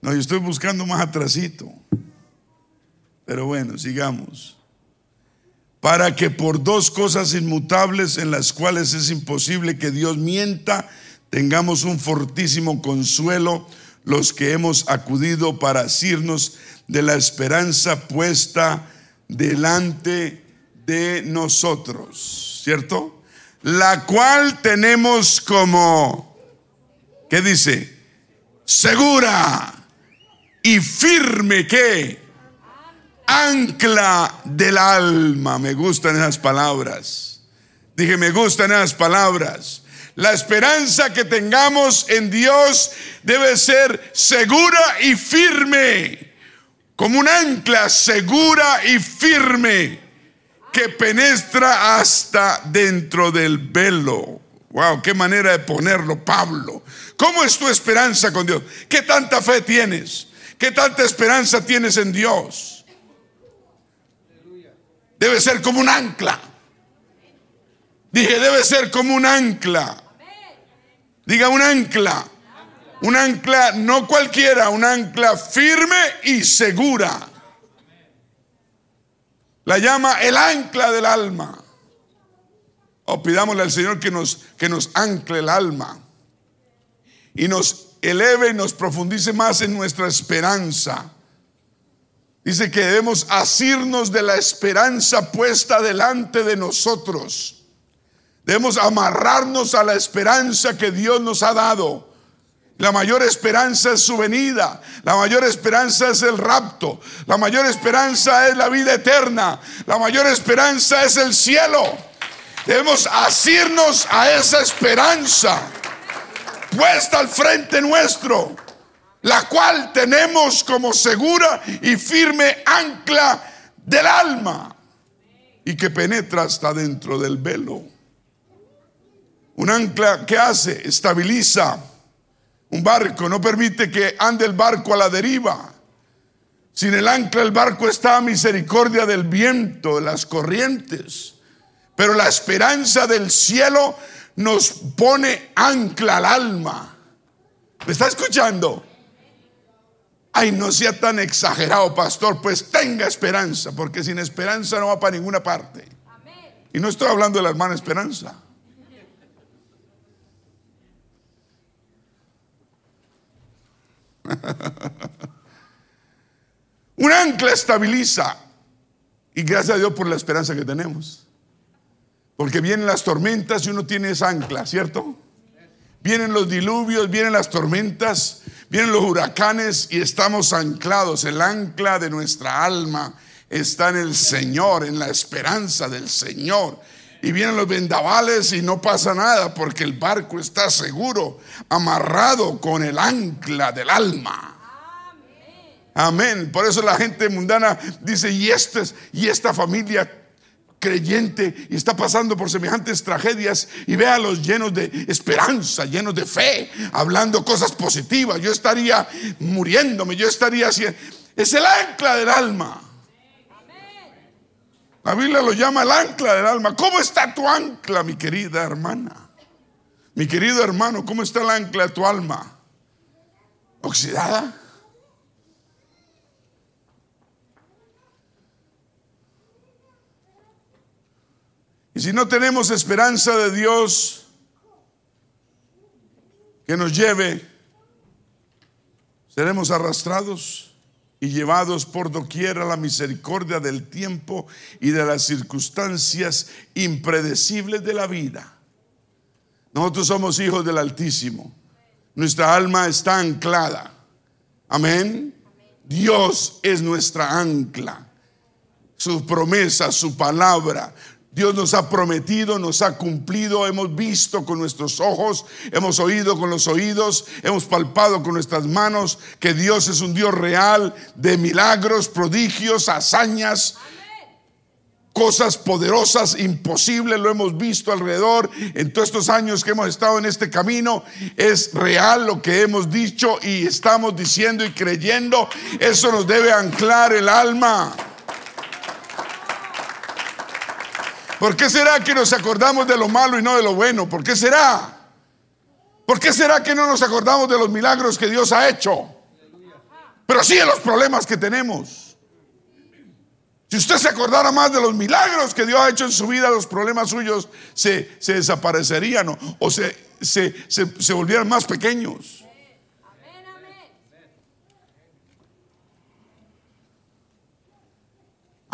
No, yo estoy buscando más atrasito. Pero bueno, sigamos. Para que por dos cosas inmutables en las cuales es imposible que Dios mienta, tengamos un fortísimo consuelo los que hemos acudido para asirnos de la esperanza puesta delante de nosotros, ¿cierto? La cual tenemos como, ¿qué dice? Segura y firme que ancla del alma. Me gustan esas palabras. Dije, me gustan esas palabras. La esperanza que tengamos en Dios debe ser segura y firme, como un ancla segura y firme que penetra hasta dentro del velo. Wow, qué manera de ponerlo, Pablo. ¿Cómo es tu esperanza con Dios? ¿Qué tanta fe tienes? ¿Qué tanta esperanza tienes en Dios? Debe ser como un ancla. Dije, debe ser como un ancla. Diga un ancla. Un ancla no cualquiera, un ancla firme y segura. La llama el ancla del alma. O pidámosle al Señor que nos, que nos ancle el alma y nos eleve y nos profundice más en nuestra esperanza. Dice que debemos asirnos de la esperanza puesta delante de nosotros. Debemos amarrarnos a la esperanza que Dios nos ha dado. La mayor esperanza es su venida. La mayor esperanza es el rapto. La mayor esperanza es la vida eterna. La mayor esperanza es el cielo. Debemos asirnos a esa esperanza puesta al frente nuestro, la cual tenemos como segura y firme ancla del alma. y que penetra hasta dentro del velo. Un ancla que hace, estabiliza un barco, no permite que ande el barco a la deriva. Sin el ancla el barco está a misericordia del viento, de las corrientes. Pero la esperanza del cielo nos pone ancla al alma. ¿Me está escuchando? Ay, no sea tan exagerado, pastor. Pues tenga esperanza, porque sin esperanza no va para ninguna parte. Y no estoy hablando de la hermana Esperanza. Un ancla estabiliza. Y gracias a Dios por la esperanza que tenemos. Porque vienen las tormentas y uno tiene esa ancla, ¿cierto? Vienen los diluvios, vienen las tormentas, vienen los huracanes y estamos anclados. El ancla de nuestra alma está en el Señor, en la esperanza del Señor. Y vienen los vendavales y no pasa nada porque el barco está seguro, amarrado con el ancla del alma. Amén. Por eso la gente mundana dice, y, este, esta familia creyente y está pasando por semejantes tragedias y véalos llenos de esperanza, llenos de fe, hablando cosas positivas. Yo estaría muriéndome, yo estaría así. Es el ancla del alma. La Biblia lo llama el ancla del alma. ¿Cómo está tu ancla, mi querida hermana? Mi querido hermano, ¿cómo está el ancla de tu alma? ¿Oxidada? Y si no tenemos esperanza de Dios que nos lleve, seremos arrastrados y llevados por doquier a la misericordia del tiempo y de las circunstancias impredecibles de la vida. Nosotros somos hijos del Altísimo. Nuestra alma está anclada. Amén. Dios es nuestra ancla. Su promesa, su palabra, Dios nos ha prometido, nos ha cumplido, hemos visto con nuestros ojos, hemos oído con los oídos, hemos palpado con nuestras manos que Dios es un Dios real de milagros, prodigios, hazañas, cosas poderosas, imposibles, lo hemos visto alrededor en todos estos años que hemos estado en este camino. Es real lo que hemos dicho y estamos diciendo y creyendo. Eso nos debe anclar el alma. ¿Por qué será que nos acordamos de lo malo y no de lo bueno? ¿Por qué será? ¿Por qué será que no nos acordamos de los milagros que Dios ha hecho? Pero sí de los problemas que tenemos. Si usted se acordara más de los milagros que Dios ha hecho en su vida, los problemas suyos se, desaparecerían o, se, volvieran más pequeños.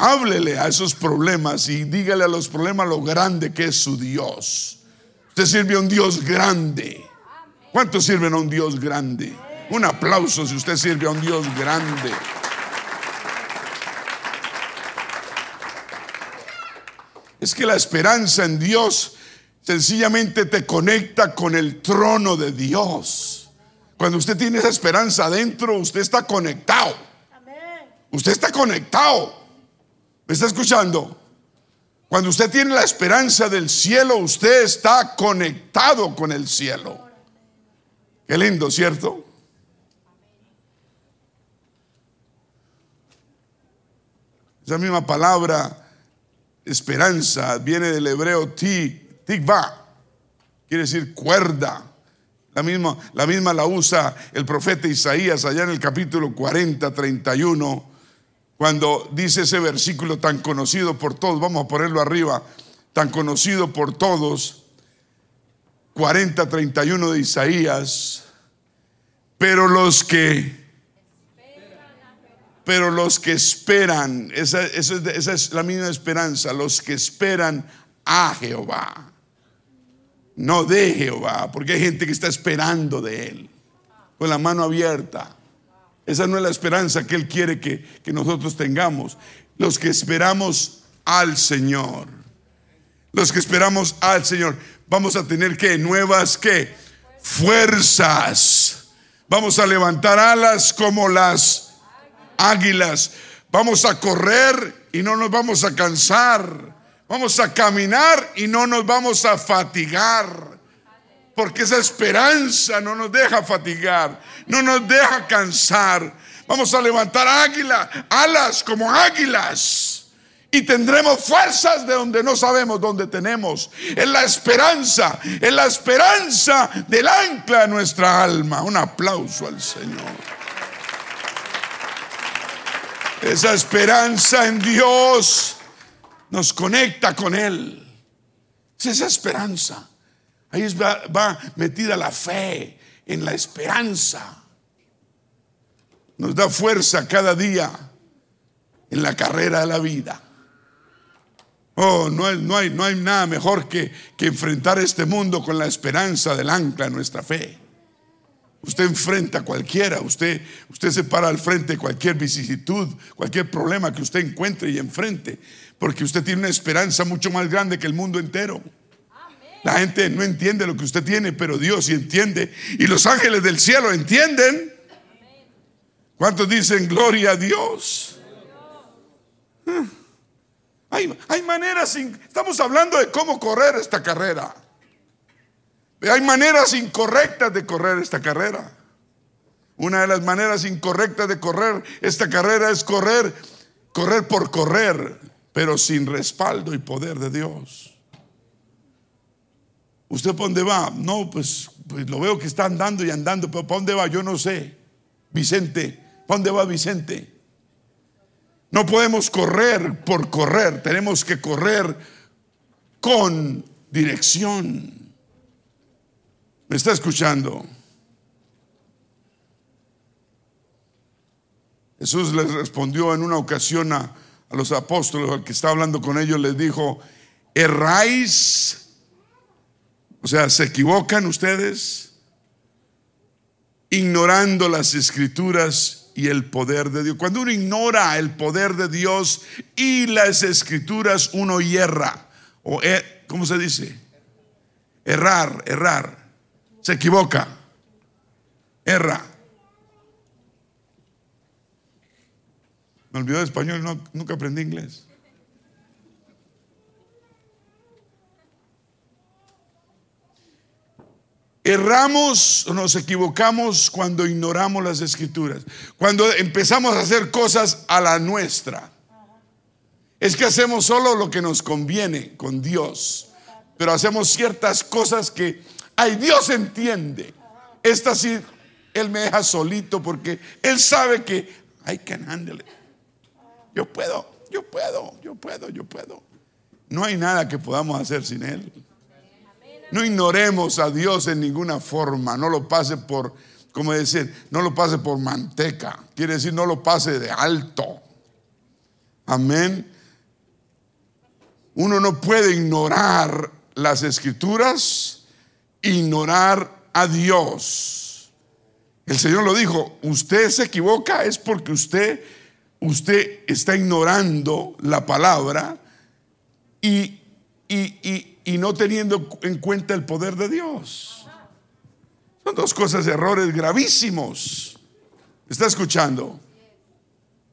Háblele a esos problemas y dígale a los problemas lo grande que es su Dios. Usted sirve a un Dios grande. ¿Cuántos sirven a un Dios grande? Un aplauso si usted sirve a un Dios grande. Es que la esperanza en Dios sencillamente te conecta con el trono de Dios. Cuando usted tiene esa esperanza adentro, usted está conectado. Usted está conectado. ¿Me está escuchando? Cuando usted tiene la esperanza del cielo, usted está conectado con el cielo. Qué lindo, ¿cierto? Esa misma palabra, esperanza, viene del hebreo ti, tikva, quiere decir cuerda. La misma, la misma la usa el profeta Isaías allá en el capítulo 40, 31 cuando dice ese versículo tan conocido por todos, vamos a ponerlo arriba, tan conocido por todos, 40, 31 de Isaías, pero los que, pero los que esperan, esa, esa es la misma esperanza, los que esperan a Jehová, no de Jehová, porque hay gente que está esperando de Él, con la mano abierta. Esa no es la esperanza que Él quiere que, nosotros tengamos. Los que esperamos al Señor. Los que esperamos al Señor. Vamos a tener que nuevas que fuerzas. Vamos a levantar alas como las águilas. Vamos a correr y no nos vamos a cansar. Vamos a caminar y no nos vamos a fatigar. Porque esa esperanza no nos deja fatigar, no nos deja cansar. Vamos a levantar águila, alas como águilas. Y tendremos fuerzas de donde no sabemos dónde tenemos. Es la esperanza, es la esperanza del ancla de nuestra alma. Un aplauso al Señor. Esa esperanza en Dios nos conecta con Él. Es esa esperanza. Ahí va, metida la fe en la esperanza. Nos da fuerza cada día en la carrera de la vida. Oh, no hay, no hay, no hay nada mejor que, que enfrentar este mundo con la esperanza del ancla en nuestra fe. Usted enfrenta a cualquiera, usted, usted se para al frente de cualquier vicisitud, cualquier problema que usted encuentre y enfrente, porque usted tiene una esperanza mucho más grande que el mundo entero. La gente no entiende lo que usted tiene, pero Dios sí entiende. Y los ángeles del cielo entienden. ¿Cuántos dicen gloria a Dios? Ah. Hay, hay maneras, estamos hablando de cómo correr esta carrera. Hay maneras incorrectas de correr esta carrera. Una de las maneras incorrectas de correr esta carrera es correr, correr por correr, pero sin respaldo y poder de Dios. ¿Usted para dónde va? No, pues, pues, lo veo que está andando y andando, pero ¿para dónde va? Yo no sé. Vicente, ¿para dónde va Vicente? No podemos correr por correr, tenemos que correr con dirección. ¿Me está escuchando? Jesús les respondió en una ocasión a, a los apóstoles, al que estaba hablando con ellos, les dijo, erráis o sea, ¿se equivocan ustedes? Ignorando las escrituras y el poder de Dios. Cuando uno ignora el poder de Dios y las escrituras, uno hierra. O, er, ¿cómo se dice? Errar, errar. Se equivoca. Erra. Me olvidó de español, nunca aprendí inglés. Erramos o nos equivocamos cuando ignoramos las escrituras, cuando empezamos a hacer cosas a la nuestra. Es que hacemos solo lo que nos conviene con Dios, pero hacemos ciertas cosas que, ay, Dios entiende. Esta sí, Él me deja solito porque Él sabe que, ay, can handle Yo puedo, yo puedo, yo puedo, yo puedo. No hay nada que podamos hacer sin Él. No ignoremos a Dios en ninguna forma. No lo pase por, como decir, no lo pase por manteca. Quiere decir, no lo pase de alto. Amén. Uno no puede ignorar las escrituras, ignorar a Dios. El Señor lo dijo, usted se equivoca es porque usted, usted está ignorando la palabra y, y, y, y no teniendo en cuenta el poder de Dios. Son dos cosas, errores gravísimos. ¿Está escuchando?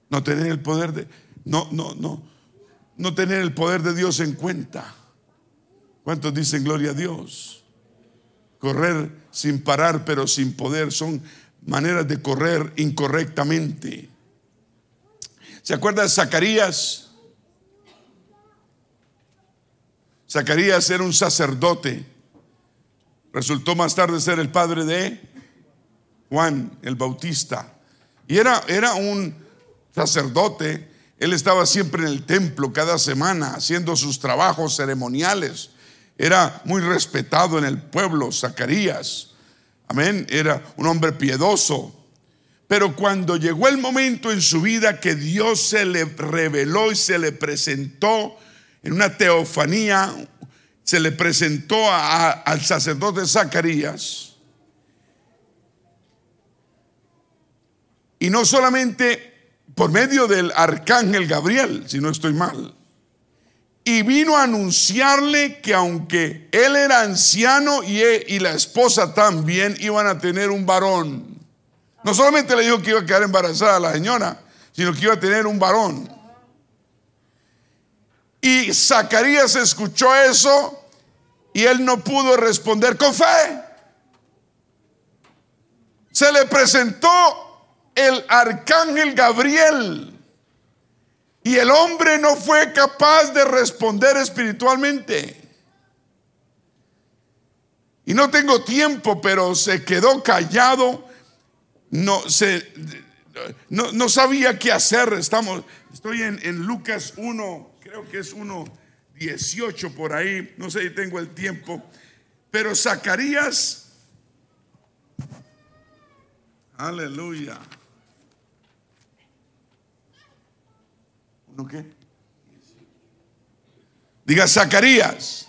No tener el poder de no no no no tener el poder de Dios en cuenta. ¿Cuántos dicen gloria a Dios? Correr sin parar pero sin poder son maneras de correr incorrectamente. ¿Se acuerda de Zacarías? Zacarías era un sacerdote. Resultó más tarde ser el padre de Juan el Bautista. Y era, era un sacerdote. Él estaba siempre en el templo cada semana haciendo sus trabajos ceremoniales. Era muy respetado en el pueblo, Zacarías. Amén. Era un hombre piedoso. Pero cuando llegó el momento en su vida que Dios se le reveló y se le presentó, en una teofanía, se le presentó al sacerdote Zacarías. Y no solamente por medio del arcángel Gabriel, si no estoy mal. Y vino a anunciarle que aunque él era anciano y, y la esposa también iban a tener un varón. No solamente le dijo que iba a quedar embarazada la señora, sino que iba a tener un varón. Y Zacarías escuchó eso y él no pudo responder con fe. Se le presentó el arcángel Gabriel y el hombre no fue capaz de responder espiritualmente. Y no tengo tiempo, pero se quedó callado. No, se, no, sabía qué hacer. Estamos, estoy en, en Lucas 1, creo que es 1, 18 por ahí. No sé si tengo el tiempo. Pero Zacarías, aleluya. ¿Uno qué? Diga Zacarías.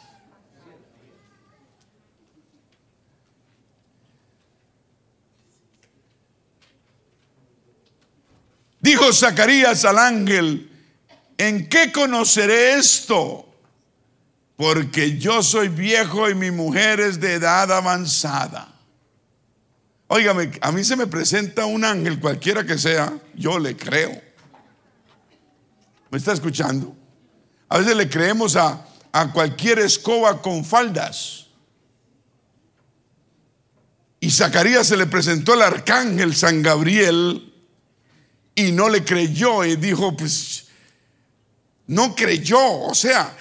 Dijo Zacarías al ángel, ¿en qué conoceré esto? Porque yo soy viejo y mi mujer es de edad avanzada. Óigame, a mí se me presenta un ángel, cualquiera que sea, yo le creo. ¿Me está escuchando? A veces le creemos a, a cualquier escoba con faldas. Y Zacarías se le presentó al arcángel San Gabriel y no le creyó y dijo, pues, no creyó, o sea,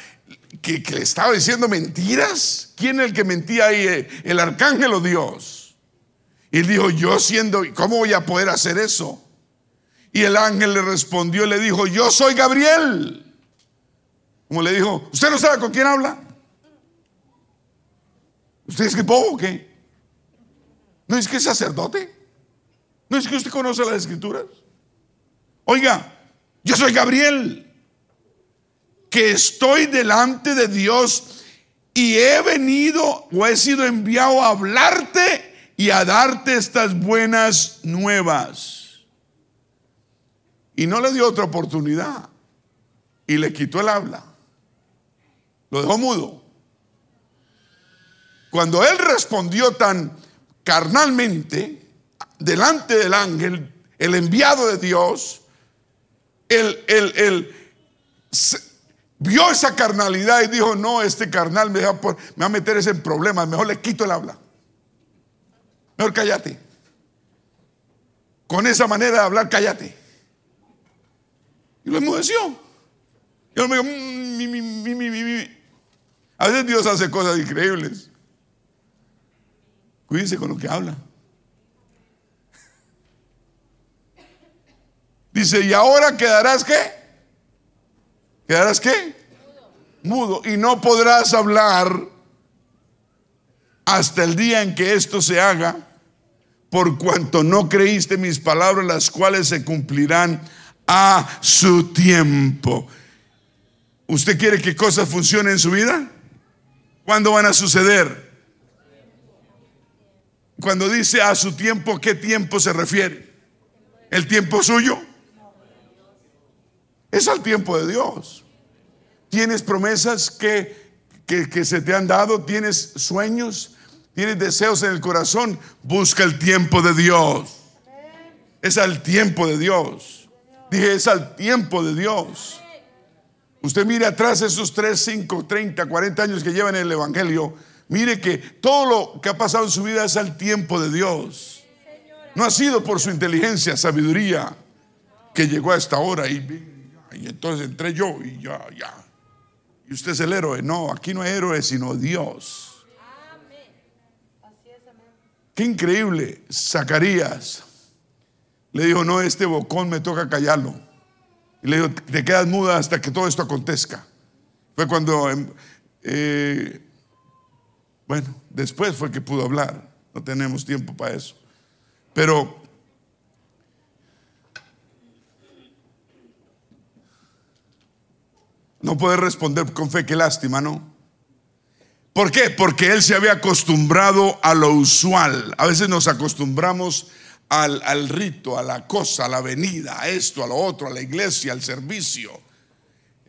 que, le estaba diciendo mentiras. ¿Quién es el que mentía ahí? ¿El arcángel o Dios? Y él dijo, yo siendo, ¿cómo voy a poder hacer eso? Y el ángel le respondió y le dijo, yo soy Gabriel. Como le dijo, ¿usted no sabe con quién habla? ¿Usted es que bobo o qué? ¿No es que es sacerdote? ¿No es que usted conoce las escrituras? Oiga, yo soy Gabriel, que estoy delante de Dios y he venido o he sido enviado a hablarte y a darte estas buenas nuevas. Y no le dio otra oportunidad y le quitó el habla. Lo dejó mudo. Cuando él respondió tan carnalmente delante del ángel, el enviado de Dios, él, vio esa carnalidad y dijo, no, este carnal me, va, a meter ese en problemas, mejor le quito el habla. Mejor cállate. Con esa manera de hablar, cállate. Y lo enmudeció. Y me dijo, a veces Dios hace cosas increíbles. Cuídense con lo que habla. Dice, ¿y ahora quedarás qué? ¿Quedarás qué? Mudo. Y no podrás hablar hasta el día en que esto se haga, por cuanto no creíste mis palabras, las cuales se cumplirán a su tiempo. ¿Usted quiere que cosas funcionen en su vida? ¿Cuándo van a suceder? Cuando dice a su tiempo, ¿qué tiempo se refiere? ¿El tiempo suyo? Es al tiempo de Dios. Tienes promesas que, que, se te han dado, tienes sueños, tienes deseos en el corazón. Busca el tiempo de Dios. Es al tiempo de Dios. Dije, es al tiempo de Dios. Usted mire atrás esos 3, 5, 30, 40 años que lleva en el Evangelio. Mire que todo lo que ha pasado en su vida es al tiempo de Dios. No ha sido por su inteligencia, sabiduría, que llegó a esta hora y y entonces entré yo y ya, ya. Y usted es el héroe. No, aquí no hay héroe, sino Dios. Qué increíble. Zacarías le dijo, no, este bocón me toca callarlo. Y le dijo, te quedas muda hasta que todo esto acontezca. Fue cuando, em, eh, bueno, después fue que pudo hablar. No tenemos tiempo para eso. Pero No puede responder con fe, qué lástima, ¿no? ¿Por qué? Porque él se había acostumbrado a lo usual. A veces nos acostumbramos al, al, rito, a la cosa, a la venida, a esto, a lo otro, a la iglesia, al servicio.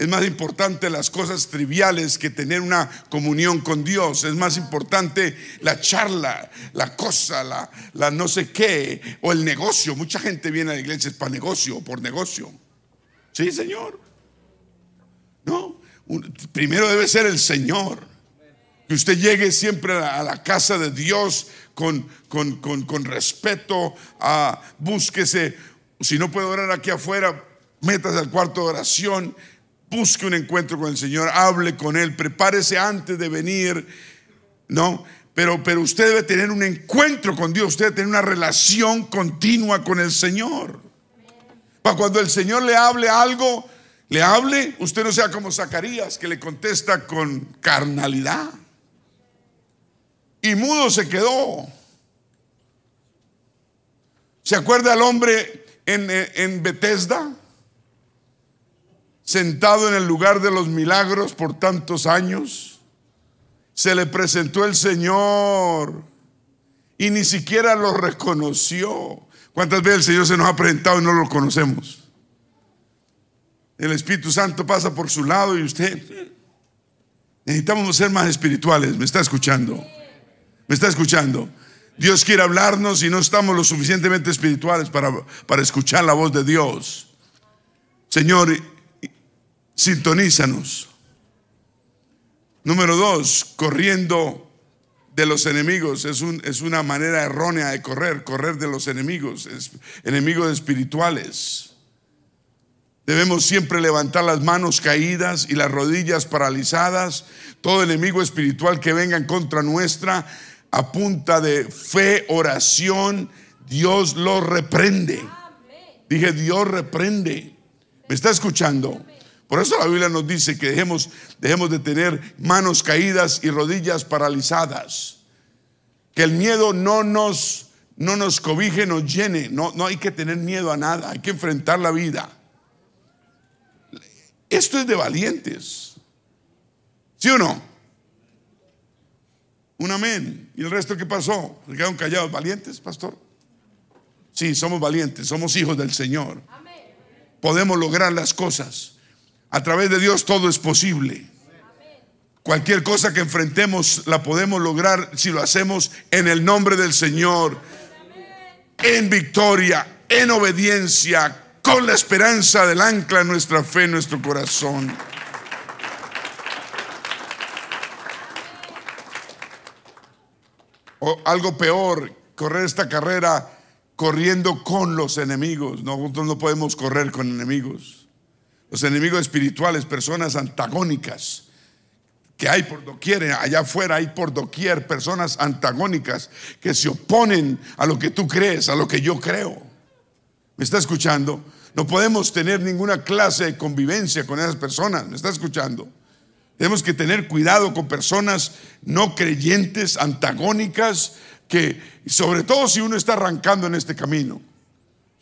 Es más importante las cosas triviales que tener una comunión con Dios. Es más importante la charla, la cosa, la, no sé qué, o el negocio. Mucha gente viene a la iglesia para negocio o por negocio. Sí, Señor. Primero debe ser el Señor. Que usted llegue siempre a la, a la casa de Dios con, con, con- con respeto, a, búsquese, si no puede orar aquí afuera, métase al cuarto de oración, busque un encuentro con el Señor, hable con Él, prepárese antes de venir, ¿no? Pero, pero usted debe tener un encuentro con Dios, usted debe tener una relación continua con el Señor. Para cuando el Señor le hable algo, le hable, usted no sea como Zacarías que le contesta con carnalidad. Y mudo se quedó. ¿Se acuerda el hombre en, en Bethesda? Sentado en el lugar de los milagros por tantos años. Se le presentó el Señor y ni siquiera lo reconoció. ¿Cuántas veces el Señor se nos ha presentado y no lo conocemos? El Espíritu Santo pasa por su lado y usted... Necesitamos ser más espirituales. ¿Me está escuchando? ¿Me está escuchando? Dios quiere hablarnos y no estamos lo suficientemente espirituales para, para escuchar la voz de Dios. Señor, sintonízanos. Número dos, corriendo de los enemigos. Es, un- es una manera errónea de correr, correr de los enemigos, es- enemigos espirituales. Debemos siempre levantar las manos caídas y las rodillas paralizadas. Todo enemigo espiritual que venga en contra nuestra, a punta de fe, oración, Dios lo reprende. Dije, Dios reprende. ¿Me está escuchando? Por eso la Biblia nos dice que dejemos, dejemos de tener manos caídas y rodillas paralizadas. Que el miedo no nos, no nos cobije, nos llene. No, no hay que tener miedo a nada, hay que enfrentar la vida. Esto es de valientes. ¿Sí o no? Un amén. ¿Y el resto qué pasó? ¿Se quedaron callados? ¿Valientes, pastor? Sí, somos valientes, somos hijos del Señor. Podemos lograr las cosas. A través de Dios todo es posible. Cualquier cosa que enfrentemos la podemos lograr si lo hacemos en el nombre del Señor, en victoria, en obediencia, con la esperanza del ancla nuestra fe, en nuestro corazón. O algo peor, correr esta carrera corriendo con los enemigos. Nosotros no podemos correr con enemigos. Los enemigos espirituales, personas antagónicas que hay por doquier, allá afuera hay por doquier personas antagónicas que se oponen a lo que tú crees, a lo que yo creo. ¿Me está escuchando? No podemos tener ninguna clase de convivencia con esas personas. ¿Me está escuchando? Tenemos que tener cuidado con personas no creyentes, antagónicas, que sobre todo si uno está arrancando en este camino.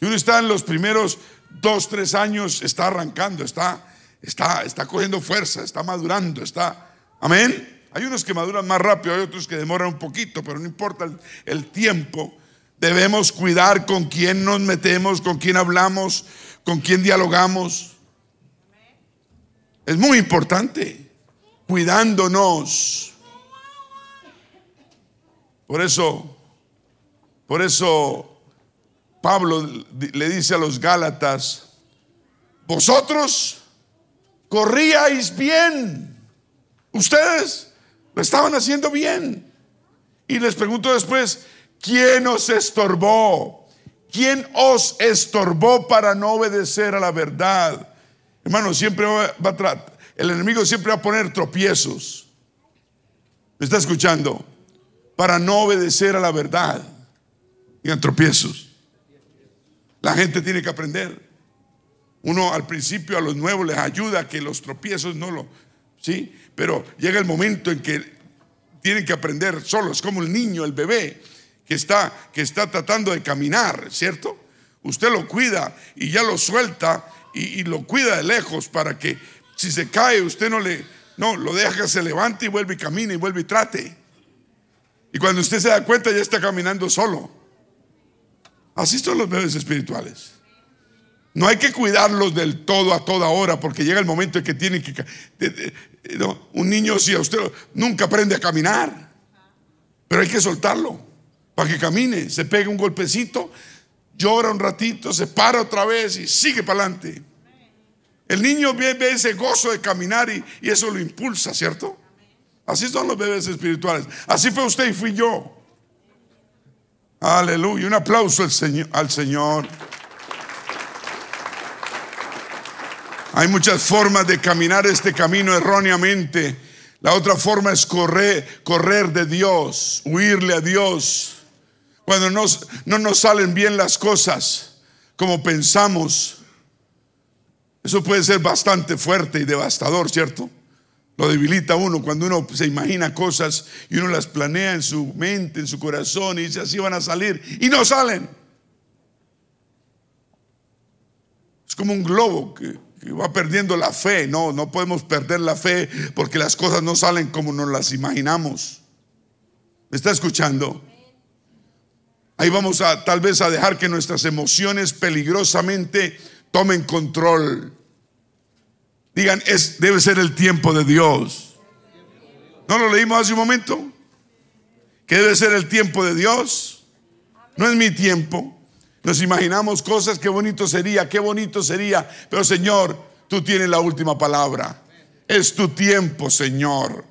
Si uno está en los primeros dos, tres años, está arrancando, está, está, está cogiendo fuerza, está madurando, está... Amén. Hay unos que maduran más rápido, hay otros que demoran un poquito, pero no importa el, el tiempo. Debemos cuidar con quién nos metemos, con quién hablamos, con quién dialogamos. Es muy importante, cuidándonos. Por eso, por eso Pablo le dice a los Gálatas, vosotros corríais bien, ustedes lo estaban haciendo bien. Y les pregunto después, ¿quién os estorbó? ¿Quién os estorbó para no obedecer a la verdad? Hermano, siempre va a tratar, el enemigo siempre va a poner tropiezos. ¿Me está escuchando? Para no obedecer a la verdad. Digan tropiezos. La gente tiene que aprender. Uno al principio a los nuevos les ayuda a que los tropiezos no lo, ¿sí? Pero llega el momento en que tienen que aprender solos, como el niño, el bebé, que está, que está tratando de caminar, ¿cierto? Usted lo cuida y ya lo suelta y, lo cuida de lejos para que si se cae usted no le, no, lo deja que se levante y vuelve y camine y vuelve y trate. Y cuando usted se da cuenta ya está caminando solo. Así son los bebés espirituales. No hay que cuidarlos del todo a toda hora porque llega el momento en que tienen que... un niño si a usted nunca aprende a caminar, pero hay que soltarlo para que camine, se pegue un golpecito, llora un ratito, se para otra vez y sigue para adelante. El niño ve, ese gozo de caminar y, y eso lo impulsa, ¿cierto? Así son los bebés espirituales. Así fue usted y fui yo. Aleluya. Un aplauso al Señor. Al Señor. Hay muchas formas de caminar este camino erróneamente. La otra forma es correr, correr de Dios, huirle a Dios. Cuando nos- no nos salen bien las cosas como pensamos, eso puede ser bastante fuerte y devastador, ¿cierto? Lo debilita uno cuando uno se imagina cosas y uno las planea en su mente, en su corazón y dice así van a salir y no salen. Es como un globo que, que va perdiendo la fe. No, no podemos perder la fe porque las cosas no salen como nos las imaginamos. ¿Me está escuchando? Ahí vamos a tal vez a dejar que nuestras emociones peligrosamente tomen control. Digan, es, debe ser el tiempo de Dios. ¿No lo leímos hace un momento? Que debe ser el tiempo de Dios. No es mi tiempo. Nos imaginamos cosas, qué bonito sería, qué bonito sería. Pero Señor, tú tienes la última palabra. Es tu tiempo, Señor.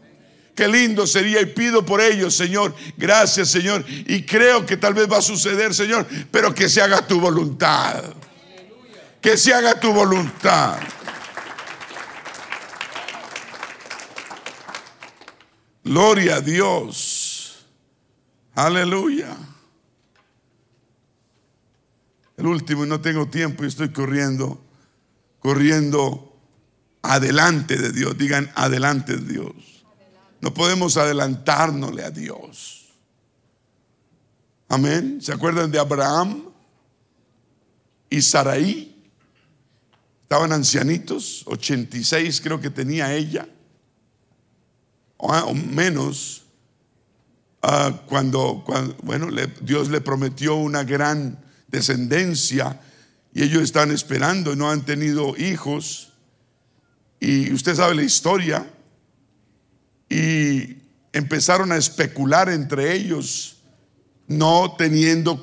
Qué lindo sería y pido por ellos, Señor. Gracias, Señor. Y creo que tal vez va a suceder, Señor, pero que se haga tu voluntad. Que se haga tu voluntad. Gloria a Dios. Aleluya. El último, y no tengo tiempo y estoy corriendo, corriendo adelante de Dios. Digan, adelante de Dios. No podemos adelantárnosle a Dios. Amén. ¿Se acuerdan de Abraham y Saraí? Estaban ancianitos, 86 creo que tenía ella, o, o menos, ah, cuando, bueno, Dios le prometió una gran descendencia y ellos están esperando no han tenido hijos. Y usted sabe la historia. Y empezaron a especular entre ellos, no teniendo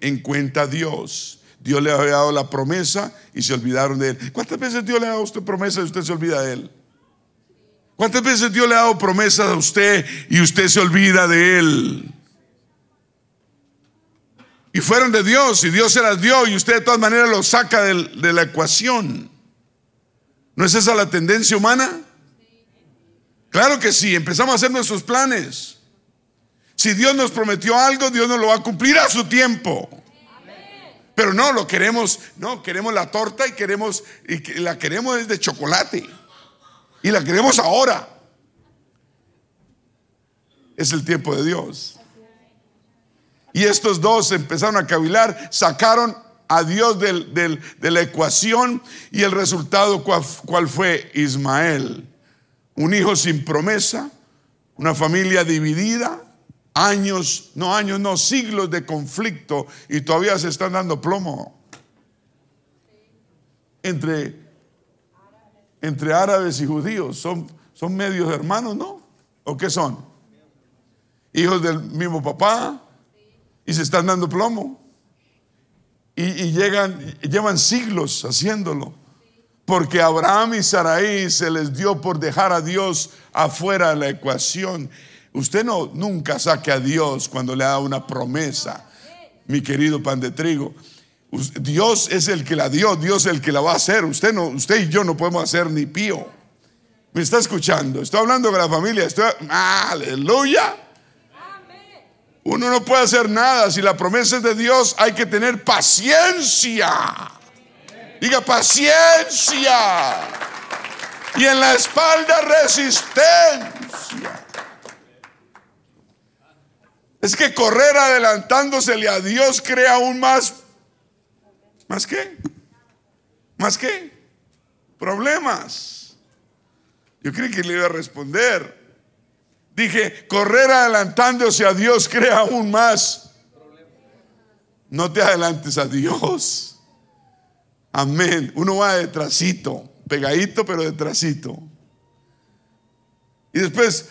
en cuenta a Dios. Dios le había dado la promesa y se olvidaron de él. ¿Cuántas veces Dios le ha dado a usted promesa y usted se olvida de él? ¿Cuántas veces Dios le ha dado promesas a usted y usted se olvida de él? Y fueron de Dios y Dios se las dio y usted de todas maneras lo saca del- de la ecuación. ¿No es esa la tendencia humana? Claro que sí, empezamos a hacer nuestros planes. Si Dios nos prometió algo, Dios nos lo va a cumplir a su tiempo. Pero no, lo queremos, no, queremos la torta y queremos, y la queremos de chocolate. Y la queremos ahora. Es el tiempo de Dios. Y estos dos empezaron a cavilar, sacaron a Dios de la ecuación y el resultado, ¿cuál, cuál fue? Ismael. Un hijo sin promesa, una familia dividida, años, no años, no, siglos de conflicto y todavía se están dando plomo entre, entre árabes y judíos. Son, son medios hermanos, ¿no? ¿O qué son? Hijos del mismo papá y se están dando plomo. Y, llegan, llevan siglos haciéndolo. Porque Abraham y Saraí se les dio por dejar a Dios afuera de la ecuación. Usted no nunca saque a Dios cuando le da una promesa, mi querido pan de trigo. Dios es el que la dio, Dios es el que la va a hacer. Usted no, usted y yo no podemos hacer ni pío. ¿Me está escuchando? Estoy hablando con la familia. Aleluya. Uno no puede hacer nada. Si la promesa es de Dios, hay que tener paciencia. Diga paciencia. Y en la espalda resistencia. Es que correr adelantándosele a Dios crea aún más. ¿Más qué? ¿Más qué? Problemas. Yo creí que le iba a responder. Dije, correr adelantándose a Dios crea aún más. No te adelantes a Dios. Amén. Uno va detrásito, pegadito, pero detrásito. Y después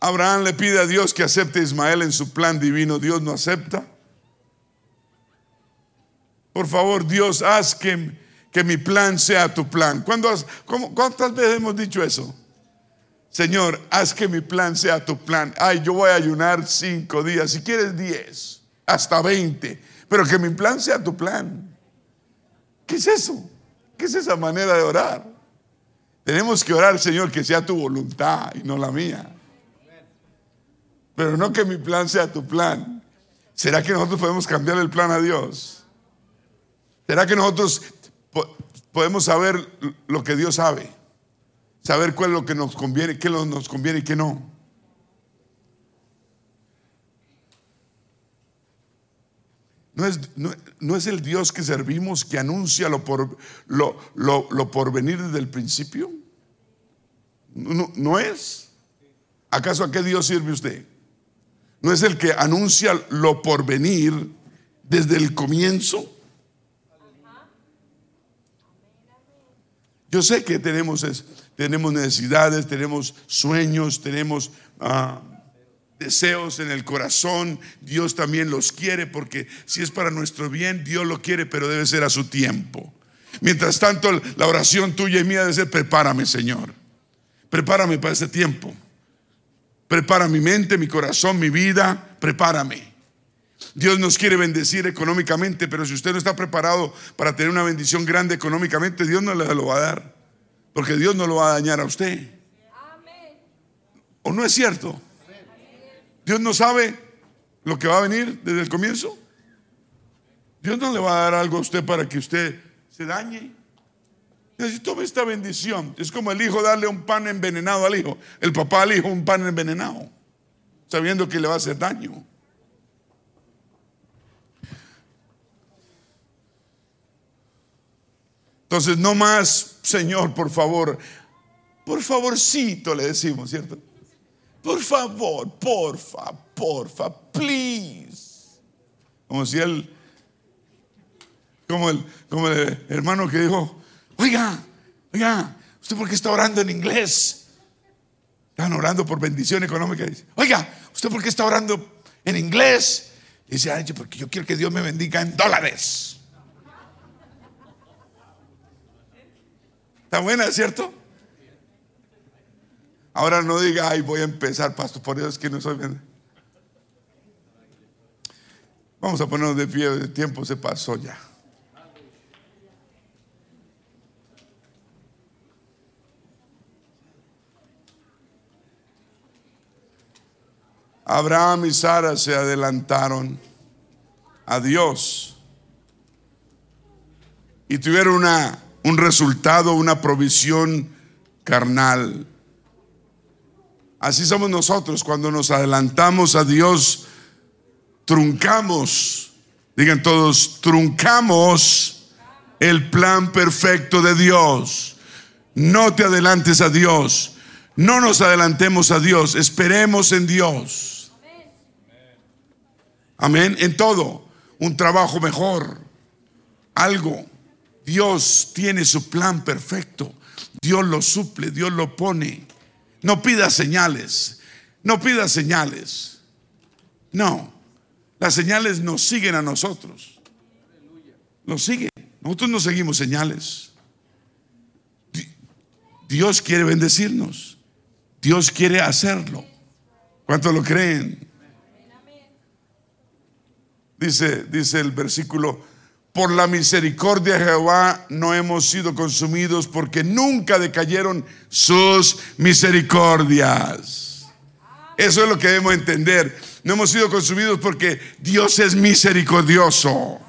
Abraham le pide a Dios que acepte a Ismael en su plan divino. Dios no acepta. Por favor, Dios, haz que, que mi plan sea tu plan. ¿Cuándo has- ¿Cuántas veces hemos dicho eso? Señor, haz que mi plan sea tu plan. Ay, yo voy a ayunar cinco días, si quieres diez, hasta veinte, pero que mi plan sea tu plan. ¿Qué es eso? ¿Qué es esa manera de orar? Tenemos que orar, Señor, que sea tu voluntad y no la mía. Pero no que mi plan sea tu plan. ¿Será que nosotros podemos cambiar el plan a Dios? ¿Será que nosotros po- podemos saber lo que Dios sabe? Saber cuál es lo que nos conviene, qué nos conviene y qué no. No es, no, no es el Dios que servimos que anuncia lo por, lo, lo, lo por venir desde el principio. No, no- es. ¿Acaso a qué Dios sirve usted? ¿No es el que anuncia lo por venir desde el comienzo? Yo sé que tenemos, tenemos necesidades, tenemos sueños, tenemos ah, deseos en el corazón. Dios también los quiere porque si es para nuestro bien, Dios lo quiere, pero debe ser a su tiempo. Mientras tanto, la oración tuya y mía debe ser, prepárame, Señor. Prepárame para ese tiempo. Prepara mi mente, mi corazón, mi vida. Prepárame. Dios nos quiere bendecir económicamente, pero si usted no está preparado para tener una bendición grande económicamente, Dios no le lo va a dar. Porque Dios no lo va a dañar a usted. ¿O no es cierto? Dios no sabe lo que va a venir desde el comienzo. Dios no le va a dar algo a usted para que usted se dañe. Dice, tome esta bendición. Es como el hijo darle un pan envenenado al hijo. El papá al hijo un pan envenenado, sabiendo que le va a hacer daño. Entonces, no más, Señor, por favor. Por favorcito le decimos, ¿cierto? Por favor, porfa, porfa, please. Como si él, como el, como el hermano que dijo, oiga, oiga, ¿usted por qué está orando en inglés? Están orando por bendición económica. Dice, oiga, ¿usted por qué está orando en inglés? Dice, ay, porque yo quiero que Dios me bendiga en dólares. Está buena, ¿cierto? Ahora no diga, ay, voy a empezar, pastor, por es que no soy. bien". Vamos a ponernos de pie, el tiempo se pasó ya. Abraham y Sara se adelantaron a Dios y tuvieron una, un resultado, una provisión carnal. Así somos nosotros cuando nos adelantamos a Dios, truncamos, digan todos, truncamos el plan perfecto de Dios. No te adelantes a Dios, no nos adelantemos a Dios, esperemos en Dios. Amén, en todo, un trabajo mejor, algo. Dios tiene su plan perfecto, Dios lo suple, Dios lo pone. No pida señales, no pida señales. No, las señales nos siguen a nosotros. Nos siguen. Nosotros no seguimos señales. Di- Dios quiere bendecirnos. Dios quiere hacerlo. ¿Cuántos lo creen? Dice, dice el versículo, por la misericordia de Jehová no hemos sido consumidos porque nunca decayeron sus misericordias. Eso es lo que debemos entender. No hemos sido consumidos porque Dios es misericordioso.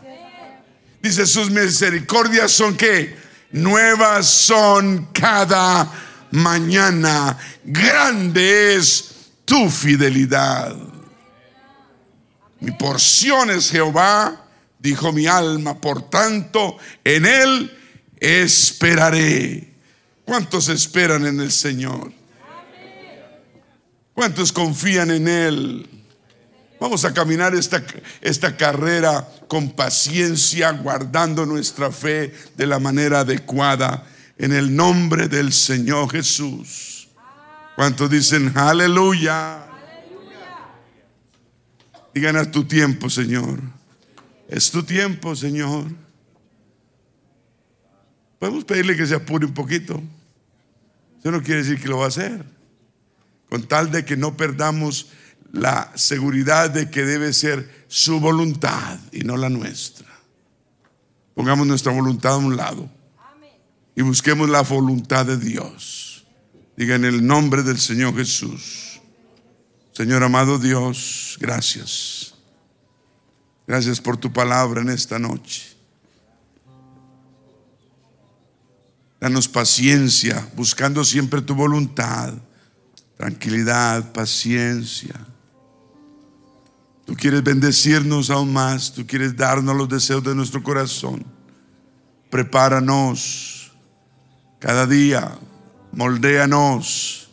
Dice, sus misericordias son que nuevas son cada mañana. Grande es tu fidelidad. Mi porción es Jehová, dijo mi alma, por tanto, en él esperaré. ¿Cuántos esperan en el Señor? ¿Cuántos confían en Él? Vamos a caminar esta, esta carrera con paciencia, guardando nuestra fe de la manera adecuada, en el nombre del Señor Jesús. ¿Cuántos dicen aleluya? Digan a tu tiempo, Señor. Es tu tiempo, Señor. Podemos pedirle que se apure un poquito. Eso no quiere decir que lo va a hacer. Con tal de que no perdamos la seguridad de que debe ser su voluntad y no la nuestra. Pongamos nuestra voluntad a un lado y busquemos la voluntad de Dios. Diga en el nombre del Señor Jesús. Señor amado Dios, gracias. Gracias por tu palabra en esta noche. Danos paciencia, buscando siempre tu voluntad, tranquilidad, paciencia. Tú quieres bendecirnos aún más, tú quieres darnos los deseos de nuestro corazón. Prepáranos cada día, moldéanos,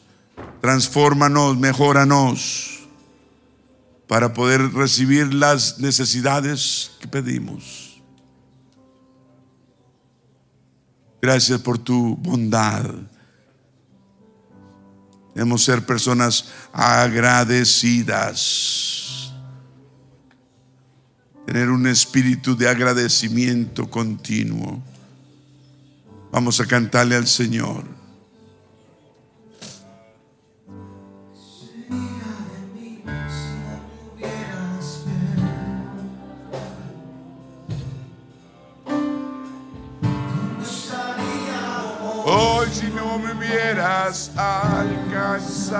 transfórmanos, mejóranos para poder recibir las necesidades que pedimos. Gracias por tu bondad. Debemos ser personas agradecidas. Tener un espíritu de agradecimiento continuo. Vamos a cantarle al Señor. Hubieras alcanzado.